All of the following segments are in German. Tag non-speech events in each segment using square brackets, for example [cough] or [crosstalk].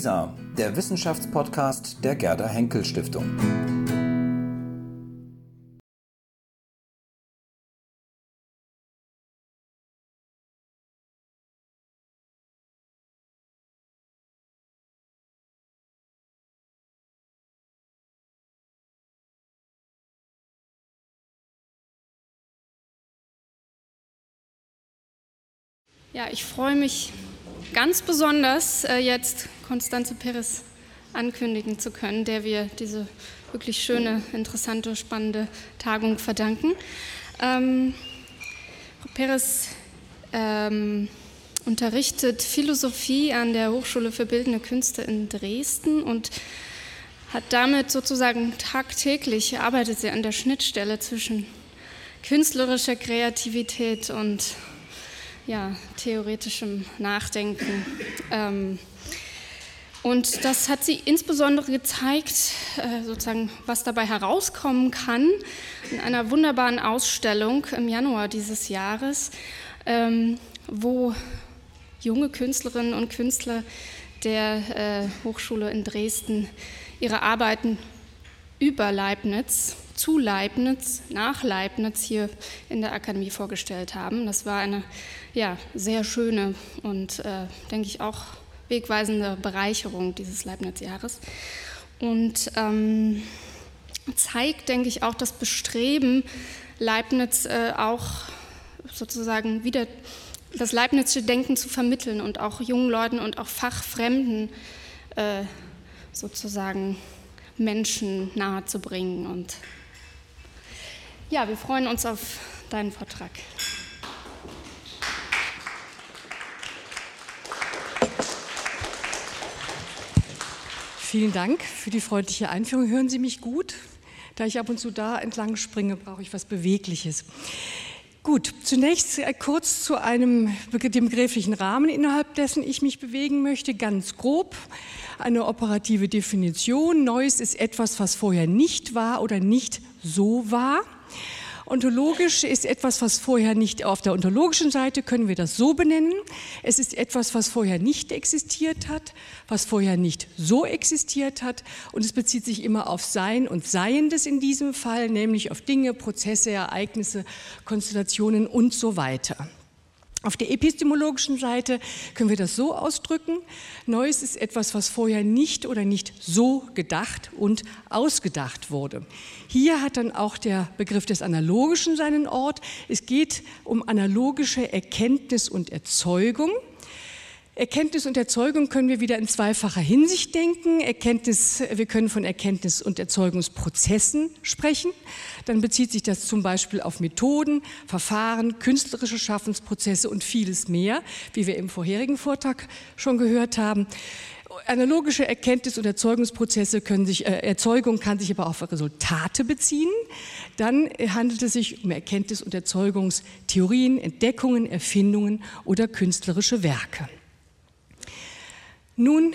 WISA, der Wissenschaftspodcast der Gerda Henkel Stiftung. Ja, ich freue mich ganz besonders, äh, jetzt Konstanze Perez ankündigen zu können, der wir diese wirklich schöne, interessante, spannende Tagung verdanken. Ähm, Frau Perez ähm, unterrichtet Philosophie an der Hochschule für Bildende Künste in Dresden und hat damit sozusagen tagtäglich arbeitet sie an der Schnittstelle zwischen künstlerischer Kreativität und ja, theoretischem Nachdenken. Ähm, und das hat sie insbesondere gezeigt, äh, sozusagen, was dabei herauskommen kann, in einer wunderbaren Ausstellung im Januar dieses Jahres, ähm, wo junge Künstlerinnen und Künstler der äh, Hochschule in Dresden ihre Arbeiten über Leibniz, zu Leibniz, nach Leibniz hier in der Akademie vorgestellt haben. Das war eine ja, sehr schöne und, äh, denke ich, auch wegweisende Bereicherung dieses Leibniz-Jahres. Und ähm, zeigt, denke ich, auch das Bestreben, Leibniz äh, auch sozusagen wieder das Leibnizsche Denken zu vermitteln und auch jungen Leuten und auch Fachfremden äh, sozusagen Menschen nahezubringen. Und ja, wir freuen uns auf deinen Vortrag. Vielen Dank für die freundliche Einführung. Hören Sie mich gut? Da ich ab und zu da entlang springe, brauche ich was Bewegliches. Gut, zunächst kurz zu einem dem begrifflichen Rahmen, innerhalb dessen ich mich bewegen möchte, ganz grob. Eine operative Definition. Neues ist etwas, was vorher nicht war oder nicht so war. Ontologisch ist etwas, was vorher nicht auf der ontologischen Seite können wir das so benennen. Es ist etwas, was vorher nicht existiert hat, was vorher nicht so existiert hat. Und es bezieht sich immer auf Sein und Seiendes in diesem Fall, nämlich auf Dinge, Prozesse, Ereignisse, Konstellationen und so weiter. Auf der epistemologischen Seite können wir das so ausdrücken. Neues ist etwas, was vorher nicht oder nicht so gedacht und ausgedacht wurde. Hier hat dann auch der Begriff des Analogischen seinen Ort. Es geht um analogische Erkenntnis und Erzeugung. Erkenntnis und Erzeugung können wir wieder in zweifacher Hinsicht denken. Erkenntnis, wir können von Erkenntnis- und Erzeugungsprozessen sprechen. Dann bezieht sich das zum Beispiel auf Methoden, Verfahren, künstlerische Schaffensprozesse und vieles mehr, wie wir im vorherigen Vortrag schon gehört haben. Analogische Erkenntnis- und Erzeugungsprozesse können sich, äh, Erzeugung kann sich aber auf Resultate beziehen. Dann handelt es sich um Erkenntnis- und Erzeugungstheorien, Entdeckungen, Erfindungen oder künstlerische Werke. Nun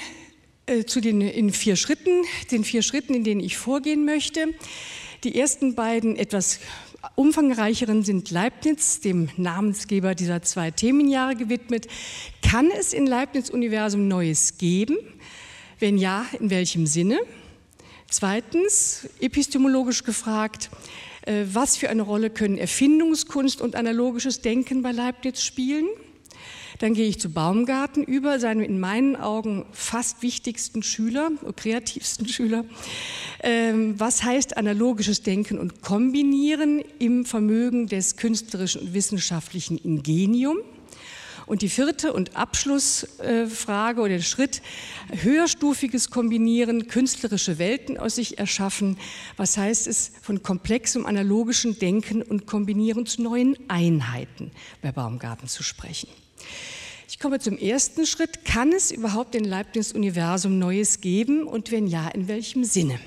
äh, zu den in vier Schritten, den vier Schritten, in denen ich vorgehen möchte. Die ersten beiden etwas umfangreicheren sind Leibniz, dem Namensgeber dieser zwei Themenjahre gewidmet. Kann es in Leibniz-Universum Neues geben? Wenn ja, in welchem Sinne? Zweitens, epistemologisch gefragt, äh, was für eine Rolle können Erfindungskunst und analogisches Denken bei Leibniz spielen? Dann gehe ich zu Baumgarten über, seinem in meinen Augen fast wichtigsten Schüler, kreativsten Schüler. Ähm, was heißt analogisches Denken und Kombinieren im Vermögen des künstlerischen und wissenschaftlichen Ingenium? Und die vierte und Abschlussfrage oder Schritt, höherstufiges Kombinieren, künstlerische Welten aus sich erschaffen. Was heißt es, von komplexem analogischen Denken und Kombinieren zu neuen Einheiten bei Baumgarten zu sprechen? Ich komme zum ersten Schritt. Kann es überhaupt in Leibniz-Universum Neues geben und wenn ja, in welchem Sinne?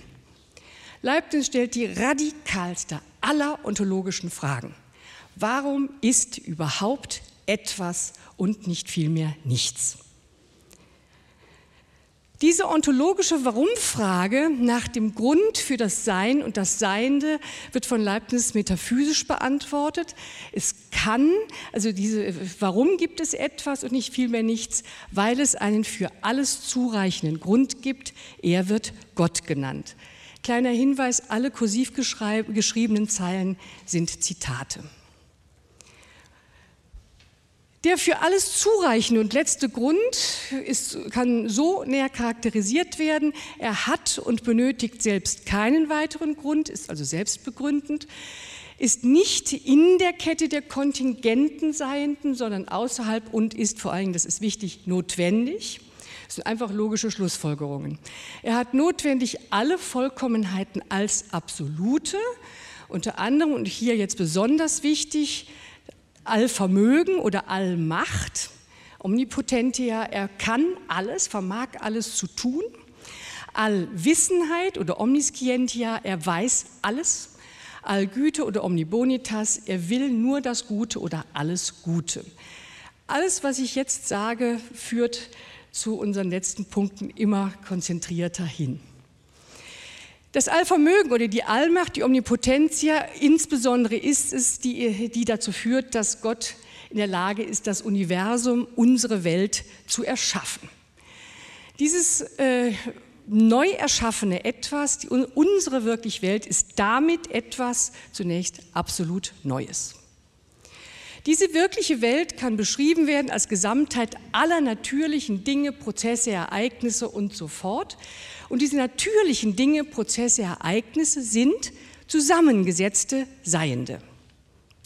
Leibniz stellt die radikalste aller ontologischen Fragen. Warum ist überhaupt etwas und nicht vielmehr nichts? Diese ontologische Warum-Frage nach dem Grund für das Sein und das Seiende wird von Leibniz metaphysisch beantwortet. Es kann, also diese, warum gibt es etwas und nicht vielmehr nichts? Weil es einen für alles zureichenden Grund gibt. Er wird Gott genannt. Kleiner Hinweis, alle kursiv geschriebenen Zeilen sind Zitate. Der für alles zureichende und letzte Grund ist, kann so näher charakterisiert werden. Er hat und benötigt selbst keinen weiteren Grund, ist also selbstbegründend, ist nicht in der Kette der kontingenten Seienden, sondern außerhalb und ist vor allem, das ist wichtig, notwendig. Das sind einfach logische Schlussfolgerungen. Er hat notwendig alle Vollkommenheiten als absolute, unter anderem, und hier jetzt besonders wichtig, Allvermögen oder Allmacht, Omnipotentia, er kann alles, vermag alles zu tun. Allwissenheit oder Omniscientia, er weiß alles. Allgüte oder Omnibonitas, er will nur das Gute oder alles Gute. Alles, was ich jetzt sage, führt zu unseren letzten Punkten immer konzentrierter hin. Das Allvermögen oder die Allmacht, die Omnipotentia, insbesondere ist es, die, die dazu führt, dass Gott in der Lage ist, das Universum, unsere Welt zu erschaffen. Dieses äh, neu erschaffene Etwas, die, unsere wirklich Welt, ist damit etwas zunächst absolut Neues. Diese wirkliche Welt kann beschrieben werden als Gesamtheit aller natürlichen Dinge, Prozesse, Ereignisse und so fort. Und diese natürlichen Dinge, Prozesse, Ereignisse sind zusammengesetzte Seiende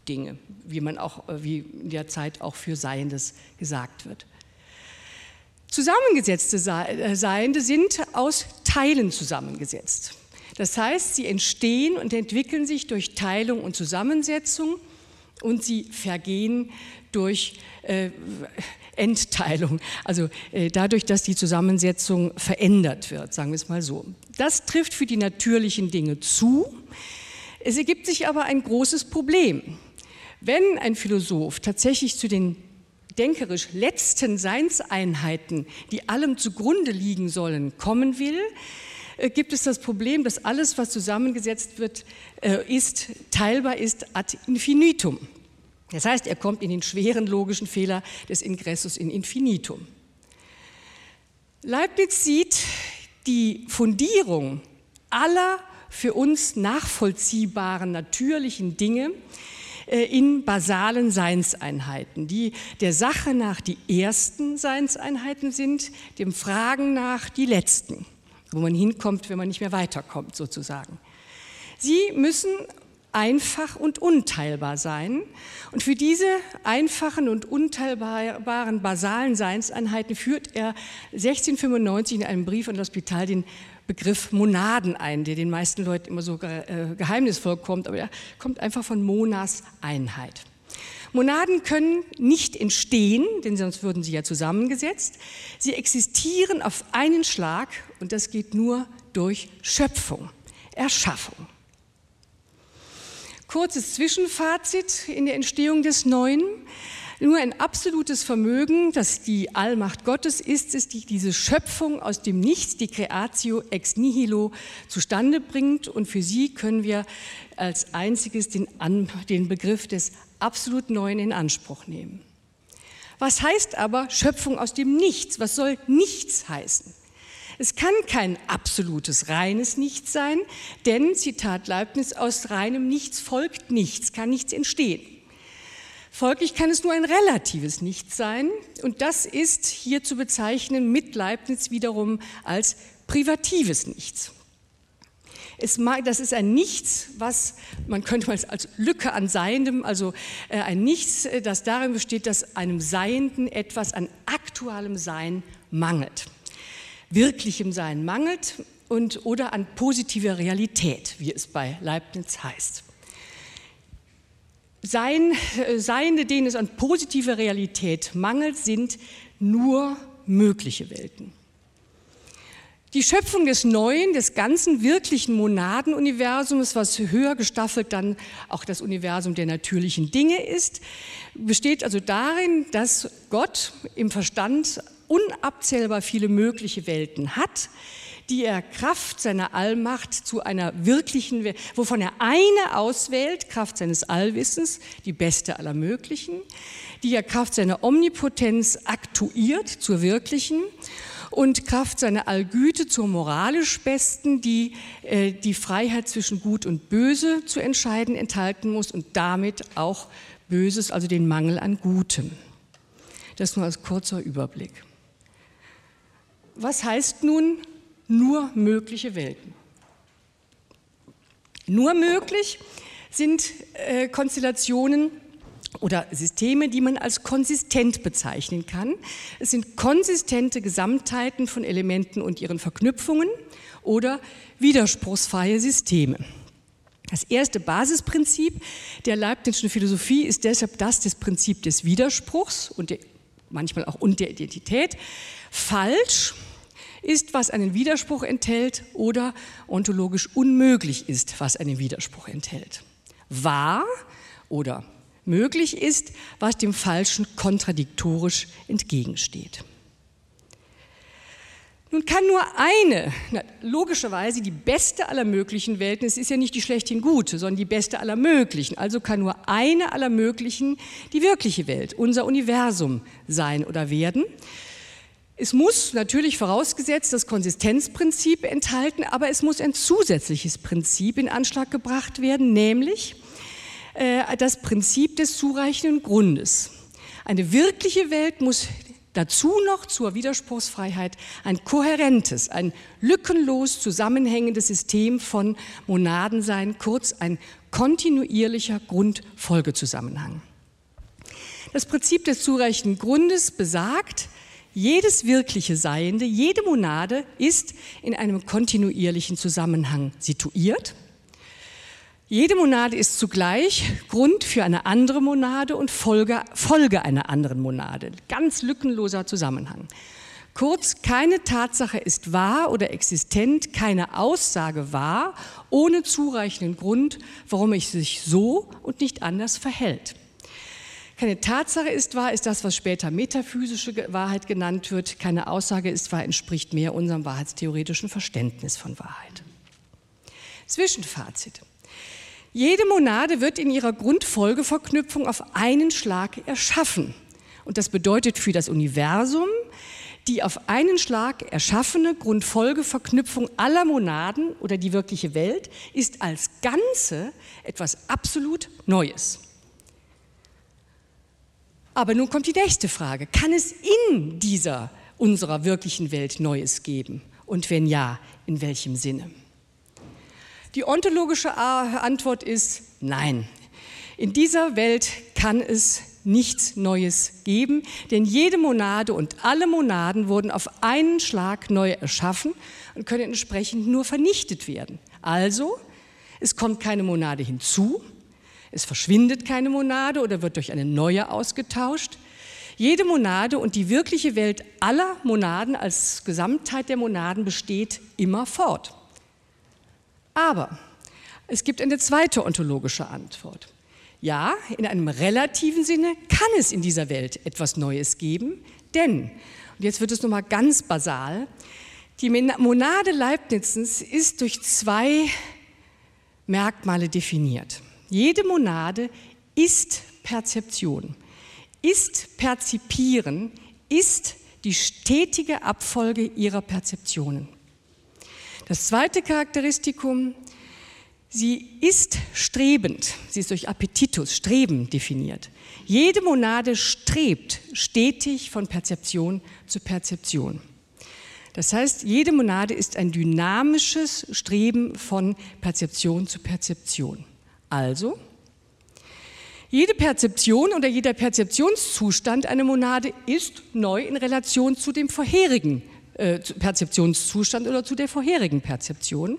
Dinge, wie man auch, äh, wie in der Zeit auch für Seiendes gesagt wird. Zusammengesetzte äh, Seiende sind aus Teilen zusammengesetzt. Das heißt, sie entstehen und entwickeln sich durch Teilung und Zusammensetzung und sie vergehen durch äh, Endteilung, also äh, dadurch, dass die Zusammensetzung verändert wird, sagen wir es mal so. Das trifft für die natürlichen Dinge zu. Es ergibt sich aber ein großes Problem. Wenn ein Philosoph tatsächlich zu den denkerisch letzten Seinseinheiten, die allem zugrunde liegen sollen, kommen will, äh, gibt es das Problem, dass alles, was zusammengesetzt wird, äh, ist, teilbar ist ad infinitum. Das heißt, er kommt in den schweren logischen Fehler des Ingressus in Infinitum. Leibniz sieht die Fundierung aller für uns nachvollziehbaren natürlichen Dinge äh, in basalen Seinseinheiten, die der Sache nach die ersten Seinseinheiten sind, dem Fragen nach die letzten, wo man hinkommt, wenn man nicht mehr weiterkommt sozusagen. Sie müssen einfach und unteilbar sein. Und für diese einfachen und unteilbaren basalen Seinseinheiten führt er 1695 in einem Brief an das Hospital den Begriff Monaden ein, der den meisten Leuten immer so äh, geheimnisvoll kommt, aber er kommt einfach von Monas Einheit. Monaden können nicht entstehen, denn sonst würden sie ja zusammengesetzt. Sie existieren auf einen Schlag und das geht nur durch Schöpfung, Erschaffung. Kurzes Zwischenfazit in der Entstehung des Neuen. Nur ein absolutes Vermögen, das die Allmacht Gottes ist, ist die diese Schöpfung aus dem Nichts, die Creatio ex nihilo, zustande bringt. Und für sie können wir als einziges den, den Begriff des absolut Neuen in Anspruch nehmen. Was heißt aber Schöpfung aus dem Nichts? Was soll Nichts heißen? Es kann kein absolutes reines Nichts sein, denn, Zitat Leibniz, aus reinem Nichts folgt nichts, kann nichts entstehen. Folglich kann es nur ein relatives Nichts sein und das ist hier zu bezeichnen mit Leibniz wiederum als privatives Nichts. Mag, das ist ein Nichts, was man könnte mal als Lücke an Seiendem, also äh, ein Nichts, äh, das darin besteht, dass einem Seienden etwas an aktuellem Sein mangelt wirklichem Sein mangelt und, oder an positiver Realität, wie es bei Leibniz heißt. Sein, äh, Seiende, denen es an positiver Realität mangelt, sind nur mögliche Welten. Die Schöpfung des neuen, des ganzen wirklichen Monadenuniversums, was höher gestaffelt dann auch das Universum der natürlichen Dinge ist, besteht also darin, dass Gott im Verstand unabzählbar viele mögliche Welten hat, die er Kraft seiner Allmacht zu einer wirklichen, wovon er eine auswählt, Kraft seines Allwissens, die beste aller möglichen, die er Kraft seiner Omnipotenz aktuiert zur wirklichen und Kraft seiner Allgüte zur moralisch Besten, die äh, die Freiheit zwischen Gut und Böse zu entscheiden enthalten muss und damit auch Böses, also den Mangel an Gutem. Das nur als kurzer Überblick. Was heißt nun nur mögliche Welten? Nur möglich sind äh, Konstellationen, oder Systeme, die man als konsistent bezeichnen kann. Es sind konsistente Gesamtheiten von Elementen und ihren Verknüpfungen oder widerspruchsfreie Systeme. Das erste Basisprinzip der Leibnizischen Philosophie ist deshalb das des Prinzip des Widerspruchs und der, manchmal auch und der Identität. Falsch ist, was einen Widerspruch enthält oder ontologisch unmöglich ist, was einen Widerspruch enthält. Wahr oder möglich ist, was dem Falschen kontradiktorisch entgegensteht. Nun kann nur eine, na, logischerweise die beste aller möglichen Welten, es ist ja nicht die schlechthin gute, sondern die beste aller möglichen, also kann nur eine aller möglichen die wirkliche Welt, unser Universum sein oder werden. Es muss natürlich vorausgesetzt das Konsistenzprinzip enthalten, aber es muss ein zusätzliches Prinzip in Anschlag gebracht werden, nämlich äh, das Prinzip des zureichenden Grundes. Eine wirkliche Welt muss dazu noch zur Widerspruchsfreiheit ein kohärentes, ein lückenlos zusammenhängendes System von Monaden sein, kurz ein kontinuierlicher Grundfolgezusammenhang. Das Prinzip des zureichenden Grundes besagt, jedes wirkliche Seiende, jede Monade ist in einem kontinuierlichen Zusammenhang situiert jede Monade ist zugleich Grund für eine andere Monade und Folge, Folge einer anderen Monade. Ganz lückenloser Zusammenhang. Kurz, keine Tatsache ist wahr oder existent, keine Aussage wahr, ohne zureichenden Grund, warum es sich so und nicht anders verhält. Keine Tatsache ist wahr, ist das, was später metaphysische Wahrheit genannt wird. Keine Aussage ist wahr, entspricht mehr unserem wahrheitstheoretischen Verständnis von Wahrheit. Zwischenfazit. Jede Monade wird in ihrer Grundfolgeverknüpfung auf einen Schlag erschaffen. Und das bedeutet für das Universum, die auf einen Schlag erschaffene Grundfolgeverknüpfung aller Monaden oder die wirkliche Welt ist als Ganze etwas absolut Neues. Aber nun kommt die nächste Frage. Kann es in dieser unserer wirklichen Welt Neues geben? Und wenn ja, in welchem Sinne? Die ontologische Antwort ist nein. In dieser Welt kann es nichts Neues geben, denn jede Monade und alle Monaden wurden auf einen Schlag neu erschaffen und können entsprechend nur vernichtet werden. Also, es kommt keine Monade hinzu, es verschwindet keine Monade oder wird durch eine neue ausgetauscht. Jede Monade und die wirkliche Welt aller Monaden als Gesamtheit der Monaden besteht immer fort. Aber es gibt eine zweite ontologische Antwort. Ja, in einem relativen Sinne kann es in dieser Welt etwas Neues geben, denn, und jetzt wird es nochmal ganz basal, die Monade Leibnizens ist durch zwei Merkmale definiert. Jede Monade ist Perzeption, ist Perzipieren, ist die stetige Abfolge ihrer Perzeptionen. Das zweite Charakteristikum, sie ist strebend, sie ist durch Appetitus, Streben definiert. Jede Monade strebt stetig von Perzeption zu Perzeption. Das heißt, jede Monade ist ein dynamisches Streben von Perzeption zu Perzeption. Also, jede Perzeption oder jeder Perzeptionszustand einer Monade ist neu in Relation zu dem vorherigen äh, Perzeptionszustand oder zu der vorherigen Perzeption.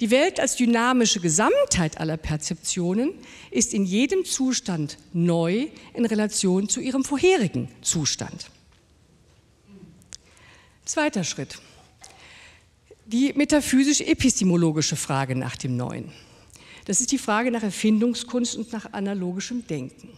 Die Welt als dynamische Gesamtheit aller Perzeptionen ist in jedem Zustand neu in Relation zu ihrem vorherigen Zustand. Zweiter Schritt. die metaphysisch-epistemologische Frage nach dem Neuen. Das ist die Frage nach Erfindungskunst und nach analogischem Denken.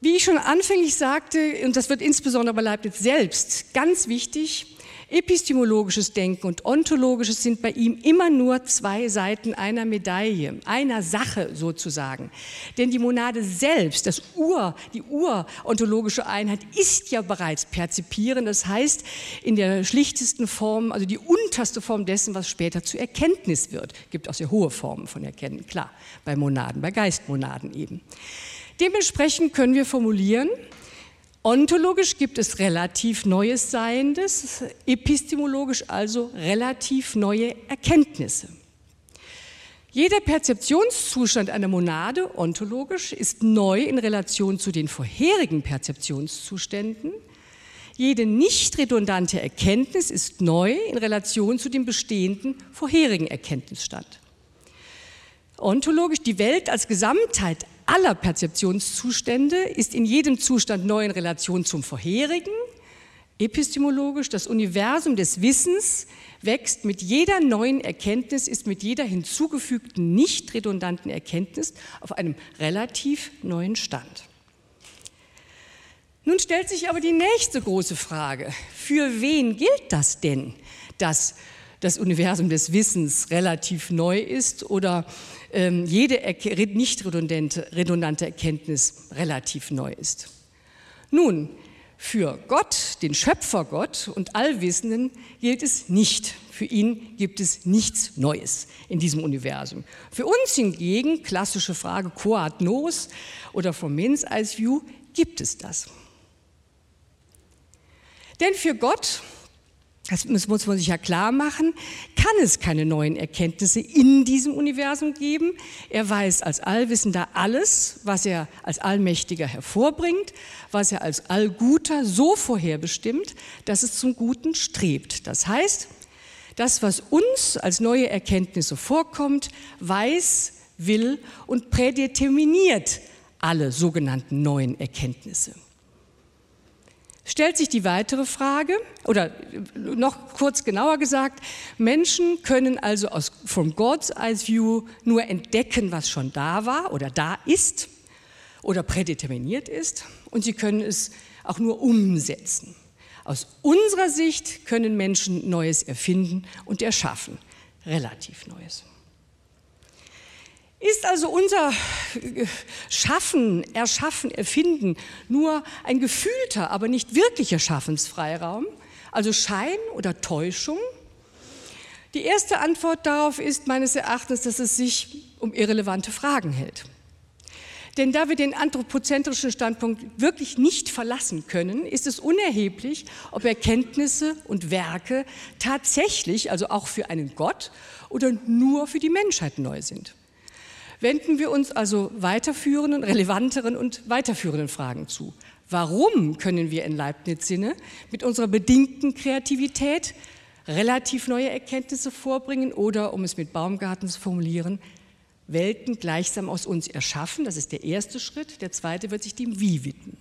Wie ich schon anfänglich sagte, und das wird insbesondere bei Leibniz selbst ganz wichtig, Epistemologisches Denken und ontologisches sind bei ihm immer nur zwei Seiten einer Medaille, einer Sache sozusagen. Denn die Monade selbst, das Ur, die urontologische Einheit ist ja bereits perzipieren, das heißt in der schlichtesten Form, also die unterste Form dessen, was später zur Erkenntnis wird. Es gibt auch sehr hohe Formen von Erkennen, klar, bei Monaden, bei Geistmonaden eben. Dementsprechend können wir formulieren, Ontologisch gibt es relativ Neues Seiendes, epistemologisch also relativ neue Erkenntnisse. Jeder Perzeptionszustand einer Monade, ontologisch, ist neu in Relation zu den vorherigen Perzeptionszuständen. Jede nicht redundante Erkenntnis ist neu in Relation zu dem bestehenden vorherigen Erkenntnisstand. Ontologisch, die Welt als Gesamtheit aller Perzeptionszustände ist in jedem Zustand neu in Relation zum vorherigen. Epistemologisch, das Universum des Wissens wächst mit jeder neuen Erkenntnis, ist mit jeder hinzugefügten nicht redundanten Erkenntnis auf einem relativ neuen Stand. Nun stellt sich aber die nächste große Frage. Für wen gilt das denn, dass das Universum des Wissens relativ neu ist oder ähm, jede nicht redundante, redundante Erkenntnis relativ neu ist. Nun, für Gott, den Schöpfergott und Allwissenden gilt es nicht. Für ihn gibt es nichts Neues in diesem Universum. Für uns hingegen, klassische Frage, quoad nos oder from Men's Eyes View, gibt es das. Denn für Gott das muss man sich ja klar machen, kann es keine neuen Erkenntnisse in diesem Universum geben. Er weiß als Allwissender alles, was er als Allmächtiger hervorbringt, was er als Allguter so vorherbestimmt, dass es zum Guten strebt. Das heißt, das, was uns als neue Erkenntnisse vorkommt, weiß, will und prädeterminiert alle sogenannten neuen Erkenntnisse stellt sich die weitere Frage, oder noch kurz genauer gesagt, Menschen können also aus, from God's Eyes View nur entdecken, was schon da war oder da ist oder prädeterminiert ist, und sie können es auch nur umsetzen. Aus unserer Sicht können Menschen Neues erfinden und erschaffen, relativ Neues. Ist also unser Schaffen, Erschaffen, Erfinden nur ein gefühlter, aber nicht wirklicher Schaffensfreiraum, also Schein oder Täuschung? Die erste Antwort darauf ist meines Erachtens, dass es sich um irrelevante Fragen hält. Denn da wir den anthropozentrischen Standpunkt wirklich nicht verlassen können, ist es unerheblich, ob Erkenntnisse und Werke tatsächlich, also auch für einen Gott oder nur für die Menschheit neu sind. Wenden wir uns also weiterführenden, relevanteren und weiterführenden Fragen zu. Warum können wir in Leibniz-Sinne mit unserer bedingten Kreativität relativ neue Erkenntnisse vorbringen oder, um es mit Baumgarten zu formulieren, Welten gleichsam aus uns erschaffen? Das ist der erste Schritt. Der zweite wird sich dem Wie widmen.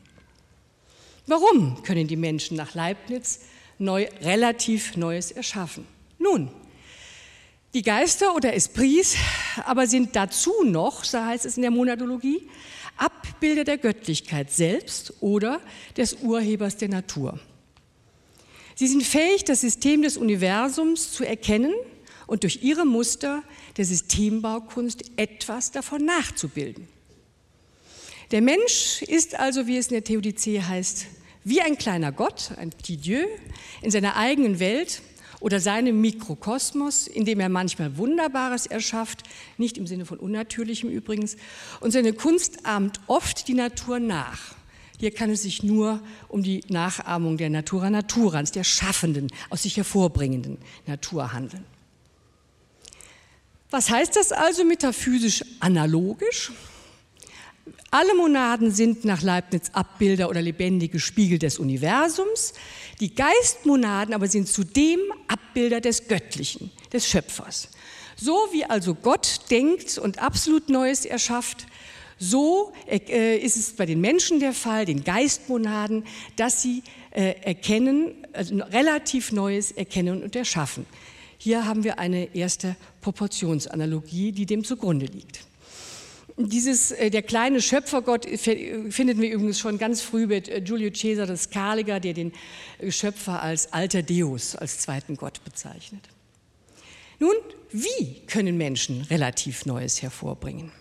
Warum können die Menschen nach Leibniz neu, relativ Neues erschaffen? Nun, die Geister oder Esprits aber sind dazu noch, so heißt es in der Monadologie, Abbilder der Göttlichkeit selbst oder des Urhebers der Natur. Sie sind fähig, das System des Universums zu erkennen und durch ihre Muster der Systembaukunst etwas davon nachzubilden. Der Mensch ist also, wie es in der Theodizee heißt, wie ein kleiner Gott, ein Petit Dieu, in seiner eigenen Welt oder seinem Mikrokosmos, in dem er manchmal Wunderbares erschafft, nicht im Sinne von Unnatürlichem übrigens. Und seine Kunst ahmt oft die Natur nach. Hier kann es sich nur um die Nachahmung der Natura Naturans, der schaffenden, aus sich hervorbringenden Natur handeln. Was heißt das also metaphysisch analogisch? Alle Monaden sind nach Leibniz Abbilder oder lebendige Spiegel des Universums. Die Geistmonaden aber sind zudem Abbilder des Göttlichen, des Schöpfers. So wie also Gott denkt und absolut Neues erschafft, So äh, ist es bei den Menschen der Fall, den Geistmonaden, dass sie äh, erkennen, also relativ Neues erkennen und erschaffen. Hier haben wir eine erste Proportionsanalogie, die dem zugrunde liegt. Dieses, äh, der kleine Schöpfergott finden wir übrigens schon ganz früh mit Giulio Cesar de Scaliger, der den Schöpfer als alter Deus, als zweiten Gott bezeichnet. Nun, wie können Menschen relativ Neues hervorbringen?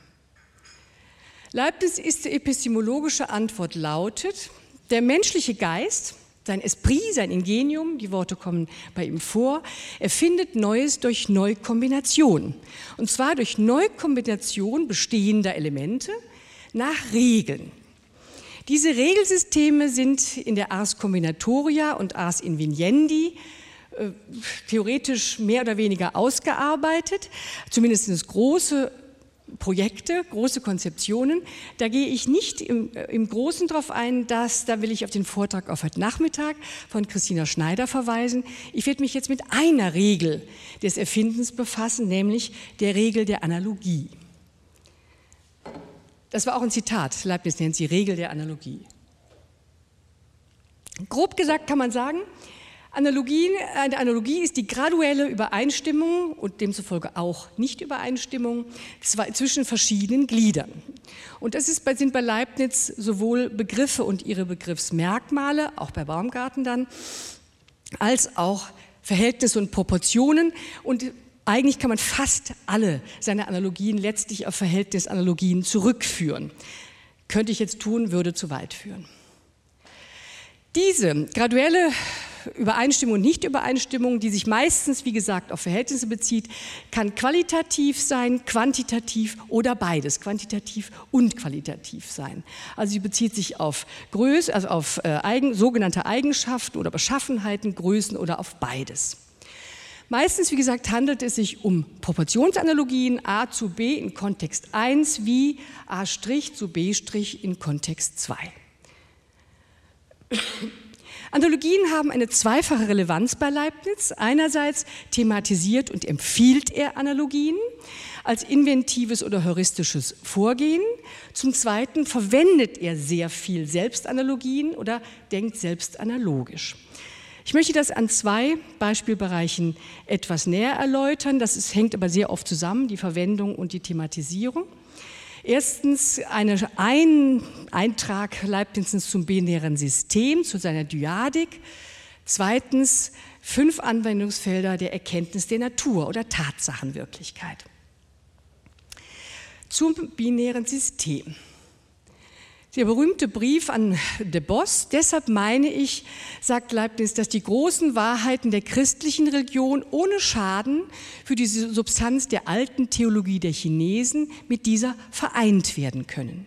Leibniz ist die epistemologische Antwort lautet, der menschliche Geist sein Esprit, sein Ingenium, die Worte kommen bei ihm vor, er findet Neues durch Neukombination. Und zwar durch Neukombination bestehender Elemente nach Regeln. Diese Regelsysteme sind in der Ars Combinatoria und Ars Inviniendi äh, theoretisch mehr oder weniger ausgearbeitet, zumindest große Projekte, große Konzeptionen. Da gehe ich nicht im, äh, im Großen drauf ein, dass, da will ich auf den Vortrag auf heute Nachmittag von Christina Schneider verweisen. Ich werde mich jetzt mit einer Regel des Erfindens befassen, nämlich der Regel der Analogie. Das war auch ein Zitat, Leibniz nennt sie Regel der Analogie. Grob gesagt kann man sagen, Analogien, eine Analogie ist die graduelle Übereinstimmung und demzufolge auch Nichtübereinstimmung zwischen verschiedenen Gliedern. Und das ist, sind bei Leibniz sowohl Begriffe und ihre Begriffsmerkmale, auch bei Baumgarten dann, als auch Verhältnisse und Proportionen. Und eigentlich kann man fast alle seine Analogien letztlich auf Verhältnisanalogien zurückführen. Könnte ich jetzt tun, würde zu weit führen. Diese graduelle Übereinstimmung und Nichtübereinstimmung, die sich meistens, wie gesagt, auf Verhältnisse bezieht, kann qualitativ sein, quantitativ oder beides, quantitativ und qualitativ sein. Also sie bezieht sich auf Größe, also auf äh, eigen, sogenannte Eigenschaften oder Beschaffenheiten, Größen oder auf beides. Meistens, wie gesagt, handelt es sich um Proportionsanalogien A zu B in Kontext 1 wie A' zu B' in Kontext 2. Analogien haben eine zweifache Relevanz bei Leibniz. Einerseits thematisiert und empfiehlt er Analogien als inventives oder heuristisches Vorgehen. Zum Zweiten verwendet er sehr viel Selbstanalogien oder denkt selbst analogisch. Ich möchte das an zwei Beispielbereichen etwas näher erläutern. Das ist, hängt aber sehr oft zusammen, die Verwendung und die Thematisierung. Erstens ein Eintrag Leibnizens zum binären System, zu seiner Dyadik. Zweitens fünf Anwendungsfelder der Erkenntnis der Natur oder Tatsachenwirklichkeit. Zum binären System. Der berühmte Brief an de Boss, deshalb meine ich, sagt Leibniz, dass die großen Wahrheiten der christlichen Religion ohne Schaden für die Substanz der alten Theologie der Chinesen mit dieser vereint werden können.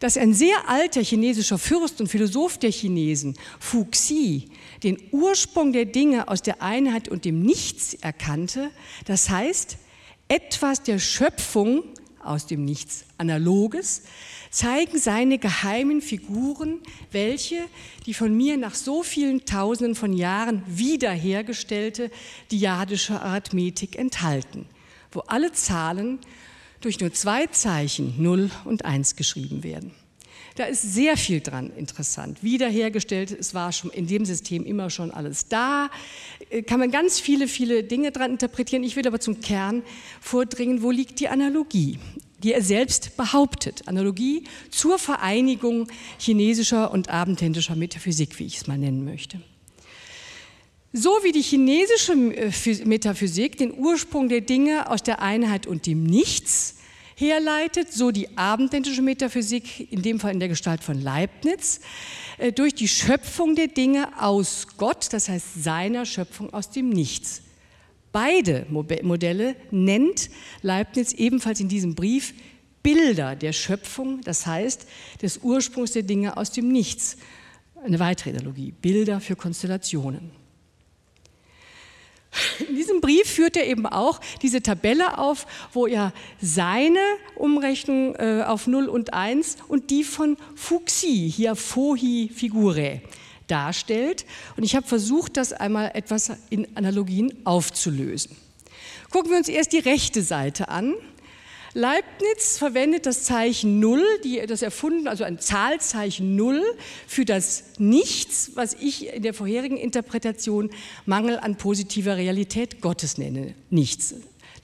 Dass ein sehr alter chinesischer Fürst und Philosoph der Chinesen, Fu Xi, den Ursprung der Dinge aus der Einheit und dem Nichts erkannte, das heißt, etwas der Schöpfung aus dem Nichts Analoges, zeigen seine geheimen Figuren, welche die von mir nach so vielen Tausenden von Jahren wiederhergestellte diadische Arithmetik enthalten, wo alle Zahlen durch nur zwei Zeichen 0 und 1 geschrieben werden. Da ist sehr viel dran interessant. Wiederhergestellt, es war schon in dem System immer schon alles da. Äh, kann man ganz viele, viele Dinge dran interpretieren. Ich will aber zum Kern vordringen, wo liegt die Analogie? Die er selbst behauptet. Analogie zur Vereinigung chinesischer und abendländischer Metaphysik, wie ich es mal nennen möchte. So wie die chinesische äh, Metaphysik den Ursprung der Dinge aus der Einheit und dem Nichts herleitet, so die abendländische Metaphysik, in dem Fall in der Gestalt von Leibniz, äh, durch die Schöpfung der Dinge aus Gott, das heißt seiner Schöpfung aus dem Nichts. Beide Modelle nennt Leibniz ebenfalls in diesem Brief Bilder der Schöpfung, das heißt des Ursprungs der Dinge aus dem Nichts. Eine weitere Analogie, Bilder für Konstellationen. In diesem Brief führt er eben auch diese Tabelle auf, wo er seine Umrechnung äh, auf 0 und 1 und die von Fuxi, hier Fohi Figure, darstellt. Und ich habe versucht, das einmal etwas in Analogien aufzulösen. Gucken wir uns erst die rechte Seite an. Leibniz verwendet das Zeichen Null, die, das erfunden, also ein Zahlzeichen Null für das Nichts, was ich in der vorherigen Interpretation Mangel an positiver Realität Gottes nenne. Nichts.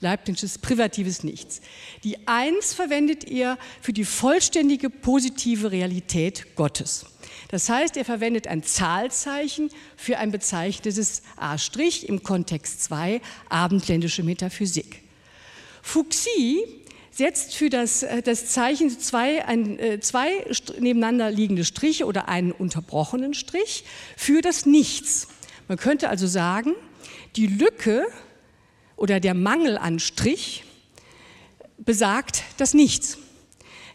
Leibnizes privatives Nichts. Die Eins verwendet er für die vollständige positive Realität Gottes. Das heißt, er verwendet ein Zahlzeichen für ein bezeichnetes A' im Kontext 2, abendländische Metaphysik. Fuxi setzt für das, äh, das Zeichen zwei, ein, äh, zwei nebeneinander liegende Striche oder einen unterbrochenen Strich für das Nichts. Man könnte also sagen, die Lücke oder der Mangel an Strich besagt das Nichts.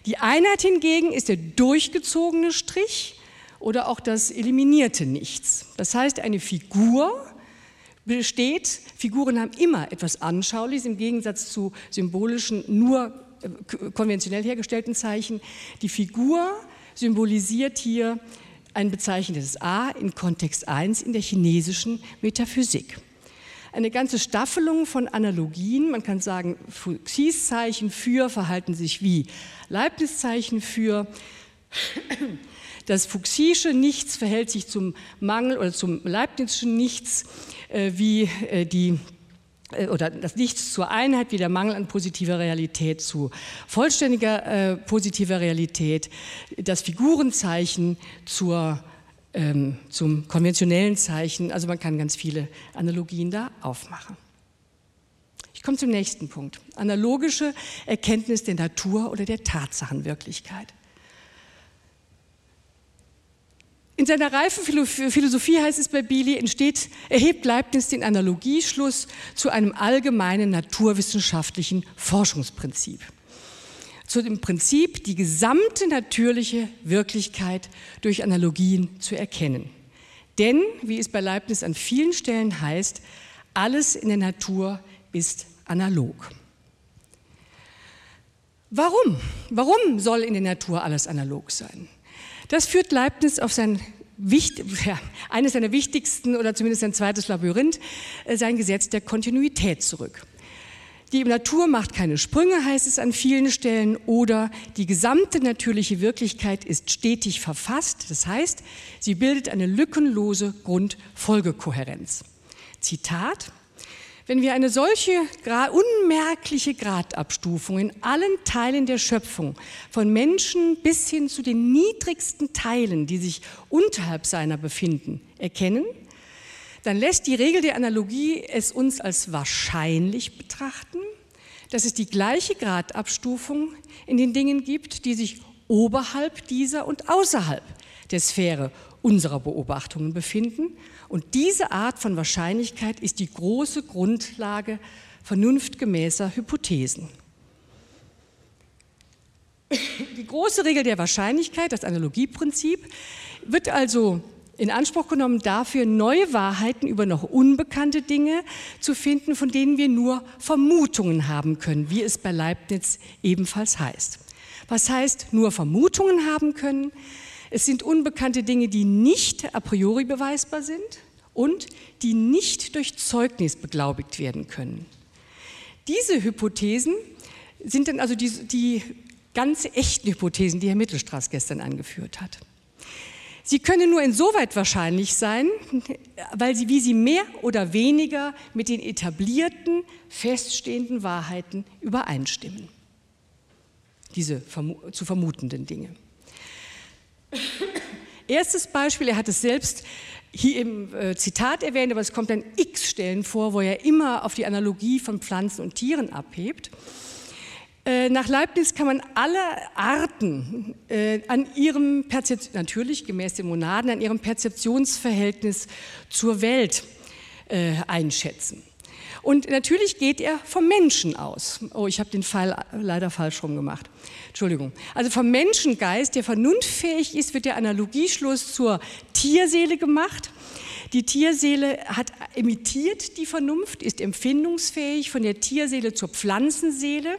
Die Einheit hingegen ist der durchgezogene Strich oder auch das eliminierte Nichts. Das heißt, eine Figur besteht, Figuren haben immer etwas Anschauliches im Gegensatz zu symbolischen, nur äh, konventionell hergestellten Zeichen. Die Figur symbolisiert hier ein bezeichnetes A in Kontext 1 in der chinesischen Metaphysik. Eine ganze Staffelung von Analogien, man kann sagen, Fuchsieszeichen für verhalten sich wie Leibnizzeichen für das Fuchsische Nichts verhält sich zum Mangel oder zum Leibnizischen Nichts äh, wie äh, die äh, oder das Nichts zur Einheit, wie der Mangel an positiver Realität zu vollständiger äh, positiver Realität, das Figurenzeichen zur, ähm, zum konventionellen Zeichen. Also man kann ganz viele Analogien da aufmachen. Ich komme zum nächsten Punkt. Analogische Erkenntnis der Natur oder der Tatsachenwirklichkeit. In seiner reifen Philosophie heißt es bei Bili, entsteht, erhebt Leibniz den Analogieschluss zu einem allgemeinen naturwissenschaftlichen Forschungsprinzip. Zu dem Prinzip, die gesamte natürliche Wirklichkeit durch Analogien zu erkennen. Denn, wie es bei Leibniz an vielen Stellen heißt, alles in der Natur ist analog. Warum? Warum soll in der Natur alles analog sein? Das führt Leibniz auf sein ja, eines seiner wichtigsten oder zumindest sein zweites Labyrinth, äh, sein Gesetz der Kontinuität zurück. Die Natur macht keine Sprünge, heißt es an vielen Stellen, oder die gesamte natürliche Wirklichkeit ist stetig verfasst. Das heißt, sie bildet eine lückenlose Grundfolgekohärenz. Zitat, wenn wir eine solche unmerkliche Gradabstufung in allen Teilen der Schöpfung, von Menschen bis hin zu den niedrigsten Teilen, die sich unterhalb seiner befinden, erkennen, dann lässt die Regel der Analogie es uns als wahrscheinlich betrachten, dass es die gleiche Gradabstufung in den Dingen gibt, die sich oberhalb dieser und außerhalb der Sphäre unserer Beobachtungen befinden und diese Art von Wahrscheinlichkeit ist die große Grundlage vernunftgemäßer Hypothesen. Die große Regel der Wahrscheinlichkeit, das Analogieprinzip, wird also in Anspruch genommen, dafür neue Wahrheiten über noch unbekannte Dinge zu finden, von denen wir nur Vermutungen haben können, wie es bei Leibniz ebenfalls heißt. Was heißt nur Vermutungen haben können? Es sind unbekannte Dinge, die nicht a priori beweisbar sind und die nicht durch Zeugnis beglaubigt werden können. Diese Hypothesen sind dann also die, die ganz echten Hypothesen, die Herr Mittelstraß gestern angeführt hat. Sie können nur insoweit wahrscheinlich sein, weil sie, wie sie mehr oder weniger mit den etablierten, feststehenden Wahrheiten übereinstimmen. Diese zu vermutenden Dinge. [laughs] Erstes Beispiel, er hat es selbst hier im äh, Zitat erwähnt, aber es kommt an x Stellen vor, wo er immer auf die Analogie von Pflanzen und Tieren abhebt. Äh, nach Leibniz kann man alle Arten äh, an ihrem Perzeption, natürlich gemäß den Monaden, an ihrem Perzeptionsverhältnis zur Welt einschätzen. Und natürlich geht er vom Menschen aus. Oh, ich habe den Fall leider falsch rum gemacht. Entschuldigung. Also vom Menschengeist, der vernunftfähig ist, wird der Analogieschluss zur Tierseele gemacht. Die Tierseele hat imitiert die Vernunft, ist empfindungsfähig von der Tierseele zur Pflanzenseele.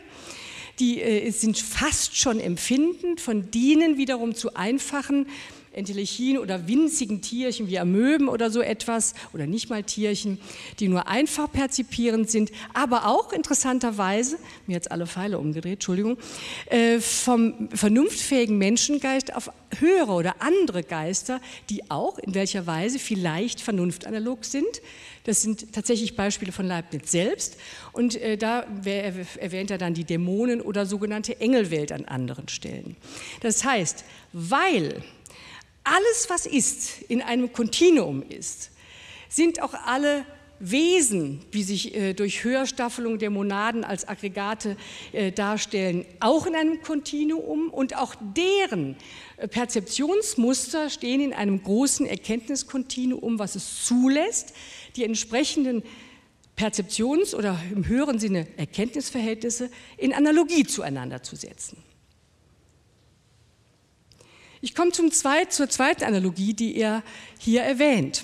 Die äh, sind fast schon empfindend, von denen wiederum zu einfachen Entelechien oder winzigen Tierchen wie Amöben oder so etwas oder nicht mal Tierchen, die nur einfach perzipierend sind, aber auch interessanterweise, mir jetzt alle Pfeile umgedreht, Entschuldigung, äh, vom vernunftfähigen Menschengeist auf höhere oder andere Geister, die auch in welcher Weise vielleicht vernunftanalog sind. Das sind tatsächlich Beispiele von Leibniz selbst. Und äh, da erwähnt er dann die Dämonen oder sogenannte Engelwelt an anderen Stellen. Das heißt, weil alles, was ist, in einem Kontinuum ist, sind auch alle Wesen, wie sich äh, durch Höherstaffelung der Monaden als Aggregate äh, darstellen, auch in einem Kontinuum und auch deren äh, Perzeptionsmuster stehen in einem großen Erkenntniskontinuum, was es zulässt, die entsprechenden Perzeptions- oder im höheren Sinne Erkenntnisverhältnisse in Analogie zueinander zu setzen. Ich komme zum zweit, zur zweiten Analogie, die er hier erwähnt.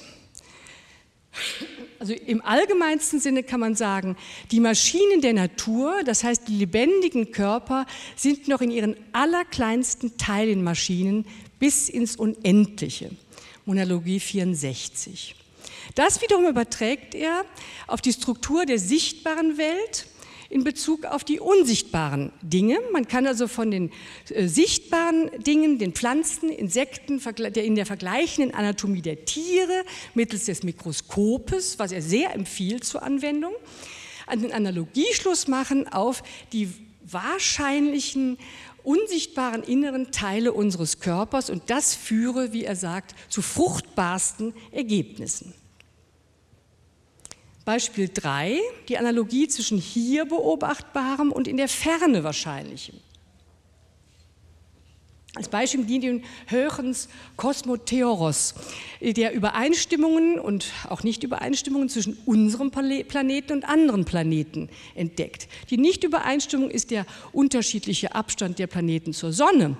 Also im allgemeinsten Sinne kann man sagen, die Maschinen der Natur, das heißt die lebendigen Körper, sind noch in ihren allerkleinsten Teilen Maschinen bis ins Unendliche. Monologie 64. Das wiederum überträgt er auf die Struktur der sichtbaren Welt in Bezug auf die unsichtbaren Dinge. Man kann also von den äh, sichtbaren Dingen, den Pflanzen, Insekten, in der vergleichenden Anatomie der Tiere mittels des Mikroskopes, was er sehr empfiehlt zur Anwendung, einen Analogieschluss machen auf die wahrscheinlichen unsichtbaren inneren Teile unseres Körpers und das führe, wie er sagt, zu fruchtbarsten Ergebnissen. Beispiel 3, die Analogie zwischen hier beobachtbarem und in der Ferne wahrscheinlichem. Als Beispiel dient ihm Hörens Kosmotheoros, der Übereinstimmungen und auch Nicht-Übereinstimmungen zwischen unserem Planeten und anderen Planeten entdeckt. Die Nicht-Übereinstimmung ist der unterschiedliche Abstand der Planeten zur Sonne.